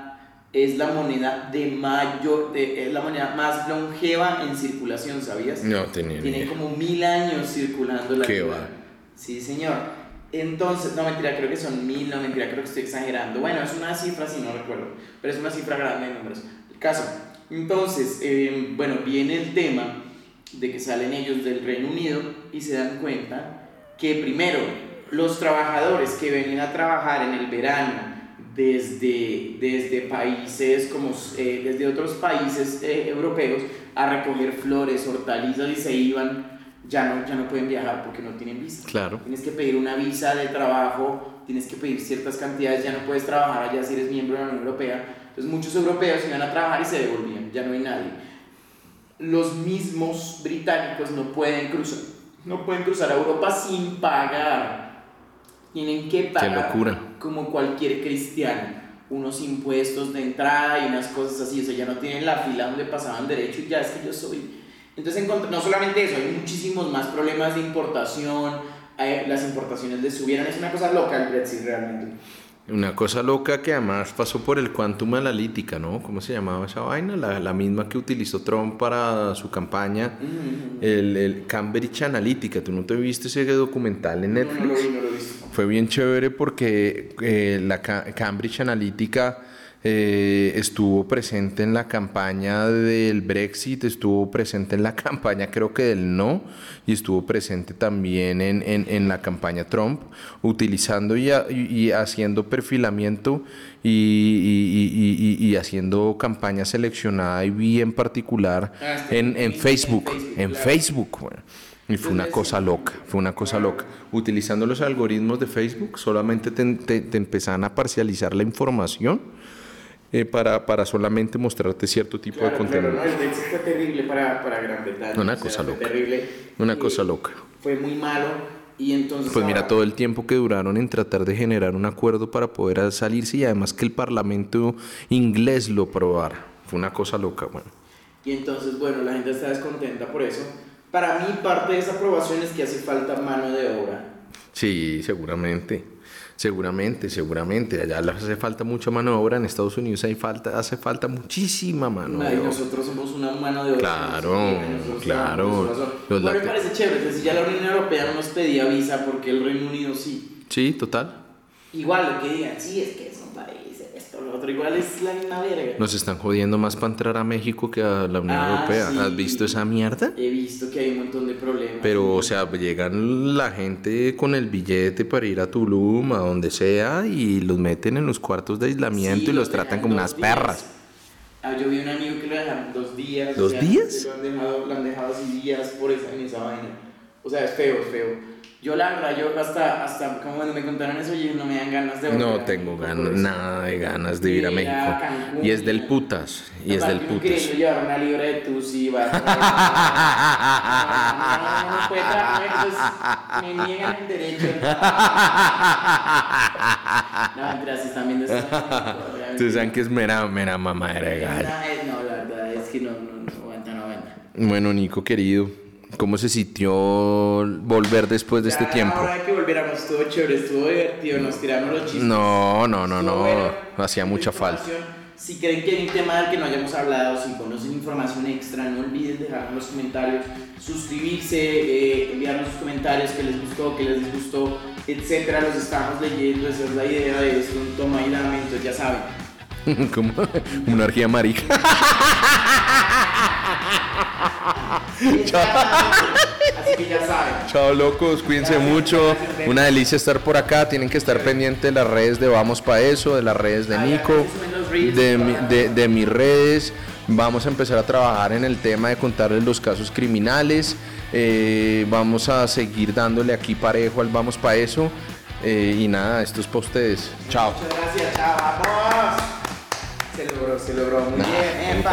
es la moneda de mayor, de- es la moneda más longeva en circulación, ¿sabías? No tenía Tiene idea. como mil años circulando la Qué libra. va. Sí, señor. Entonces, no mentira, creo que son mil, no mentira, creo que estoy exagerando. Bueno, es una cifra, si no recuerdo, pero es una cifra grande de números. El caso. Entonces, eh, bueno, viene el tema de que salen ellos del Reino Unido y se dan cuenta que primero los trabajadores que venían a trabajar en el verano desde, desde países como eh, desde otros países eh, europeos a recoger flores, hortalizas y se iban, ya no, ya no pueden viajar porque no tienen visa. Claro. Tienes que pedir una visa de trabajo, tienes que pedir ciertas cantidades, ya no puedes trabajar allá si eres miembro de la Unión Europea. Entonces muchos europeos iban a trabajar y se devolvían, ya no hay nadie. Los mismos británicos no pueden cruzar, no pueden cruzar a Europa sin pagar. Tienen que pagar locura. Como cualquier cristiano unos impuestos de entrada y unas cosas así, o sea, ya no tienen la fila donde pasaban derecho y ya es que yo soy. Entonces, no solamente eso, hay muchísimos más problemas de importación, eh, las importaciones les subieron, es una cosa loca el Brexit realmente. Una cosa loca que además pasó por el Quantum Analytica, ¿no? ¿Cómo se llamaba esa vaina? La, la misma que utilizó Trump para su campaña, el, el Cambridge Analytica. ¿Tú no te viste ese documental en No, Netflix? no lo vi, no lo he visto. Fue bien chévere porque eh, la Ca- Cambridge Analytica eh, estuvo presente en la campaña del Brexit, estuvo presente en la campaña creo que del no y estuvo presente también en, en- en la campaña Trump, utilizando y, a- y- haciendo perfilamiento y, haciendo campaña seleccionada y bien particular Ah, en, en- en en Facebook, Facebook, en. Facebook. bueno. Y fue una cosa loca, fue una cosa loca. Utilizando los algoritmos de Facebook, solamente te, te, te empezaban a parcializar la información eh, para, para solamente mostrarte cierto tipo de Claro, contenido. claro, no, el fue terrible para, para Gran Bretaña. Una o sea, cosa fue loca. Terrible. Una cosa loca. Fue muy malo y entonces... Pues mira todo el tiempo que duraron en tratar de generar un acuerdo para poder salirse y además que el Parlamento inglés lo aprobara. Fue una cosa loca, bueno. Y entonces, bueno, la gente está descontenta por eso. Para mí, parte de esa aprobación es que hace falta mano de obra. Sí, seguramente. Seguramente, seguramente. Allá hace falta mucha mano de obra. En Estados Unidos hay falta, hace falta muchísima mano de obra. nosotros somos una mano de obra. Claro, claro. Igual me parece chévere, si ya la Unión Europea no nos pedía visa porque el Reino Unido sí. Sí, total. Igual lo que digan, sí, es que son países, esto, lo otro, igual es la misma verga. Nos están jodiendo más para entrar a México que a la Unión Ah, Europea. sí. ¿Has visto esa mierda? He visto que hay un montón de problemas. Pero, o sea, llegan la gente con el billete para ir a Tulum, a donde sea, y los meten en los cuartos de aislamiento Sí, y los tratan como unas días. perras. Ah, yo vi un amigo que lo dejaron dos días. ¿Dos o sea, días? Lo han dejado, lo han dejado así días por esa, en esa vaina. O sea, es feo, es feo. Yo la verdad, yo hasta, hasta como cuando me contaron eso, yo no me dan ganas de volver No tengo ganas, nada de ganas de ir a México. Cancún, Y es del putas, y es del putas. queriendo llevar una libra de tusi, va a no, no, no pues, me niegan el derecho. No, gracias, están viendo esto. Ustedes saben que es mera, mera mamadera de. No, es- no, la verdad es, Bueno, Nico, querido, ¿cómo se sintió volver después de Ya este tiempo? hora de que volviéramos, estuvo chévere, estuvo divertido, nos tiramos los chistes. No, no, no, Estuvo no. bueno. Hacía mucha falta. Si creen que hay un tema del que no hayamos hablado, si conocen información extra, no olviden dejar en los comentarios, suscribirse, eh, enviarnos sus comentarios, que les gustó, que les disgustó, etcétera. Los estamos leyendo, esa es la idea de esto, un toma y dame, entonces ya saben. Como monarquía marica. Así que ya saben. Chao locos, cuídense mucho. Una delicia estar por acá. Tienen que estar pendientes de las redes de Vamos Pa' Eso, de las redes de Nico, de, mi- de, de mis redes. Vamos a empezar a trabajar en el tema de contarles los casos criminales. Eh, vamos a seguir dándole aquí parejo al Vamos Pa' Eso. Eh, y nada, esto es para ustedes. Chao. Muchas gracias, chao, vamos. Se logró, se logró, muy Nah, bien.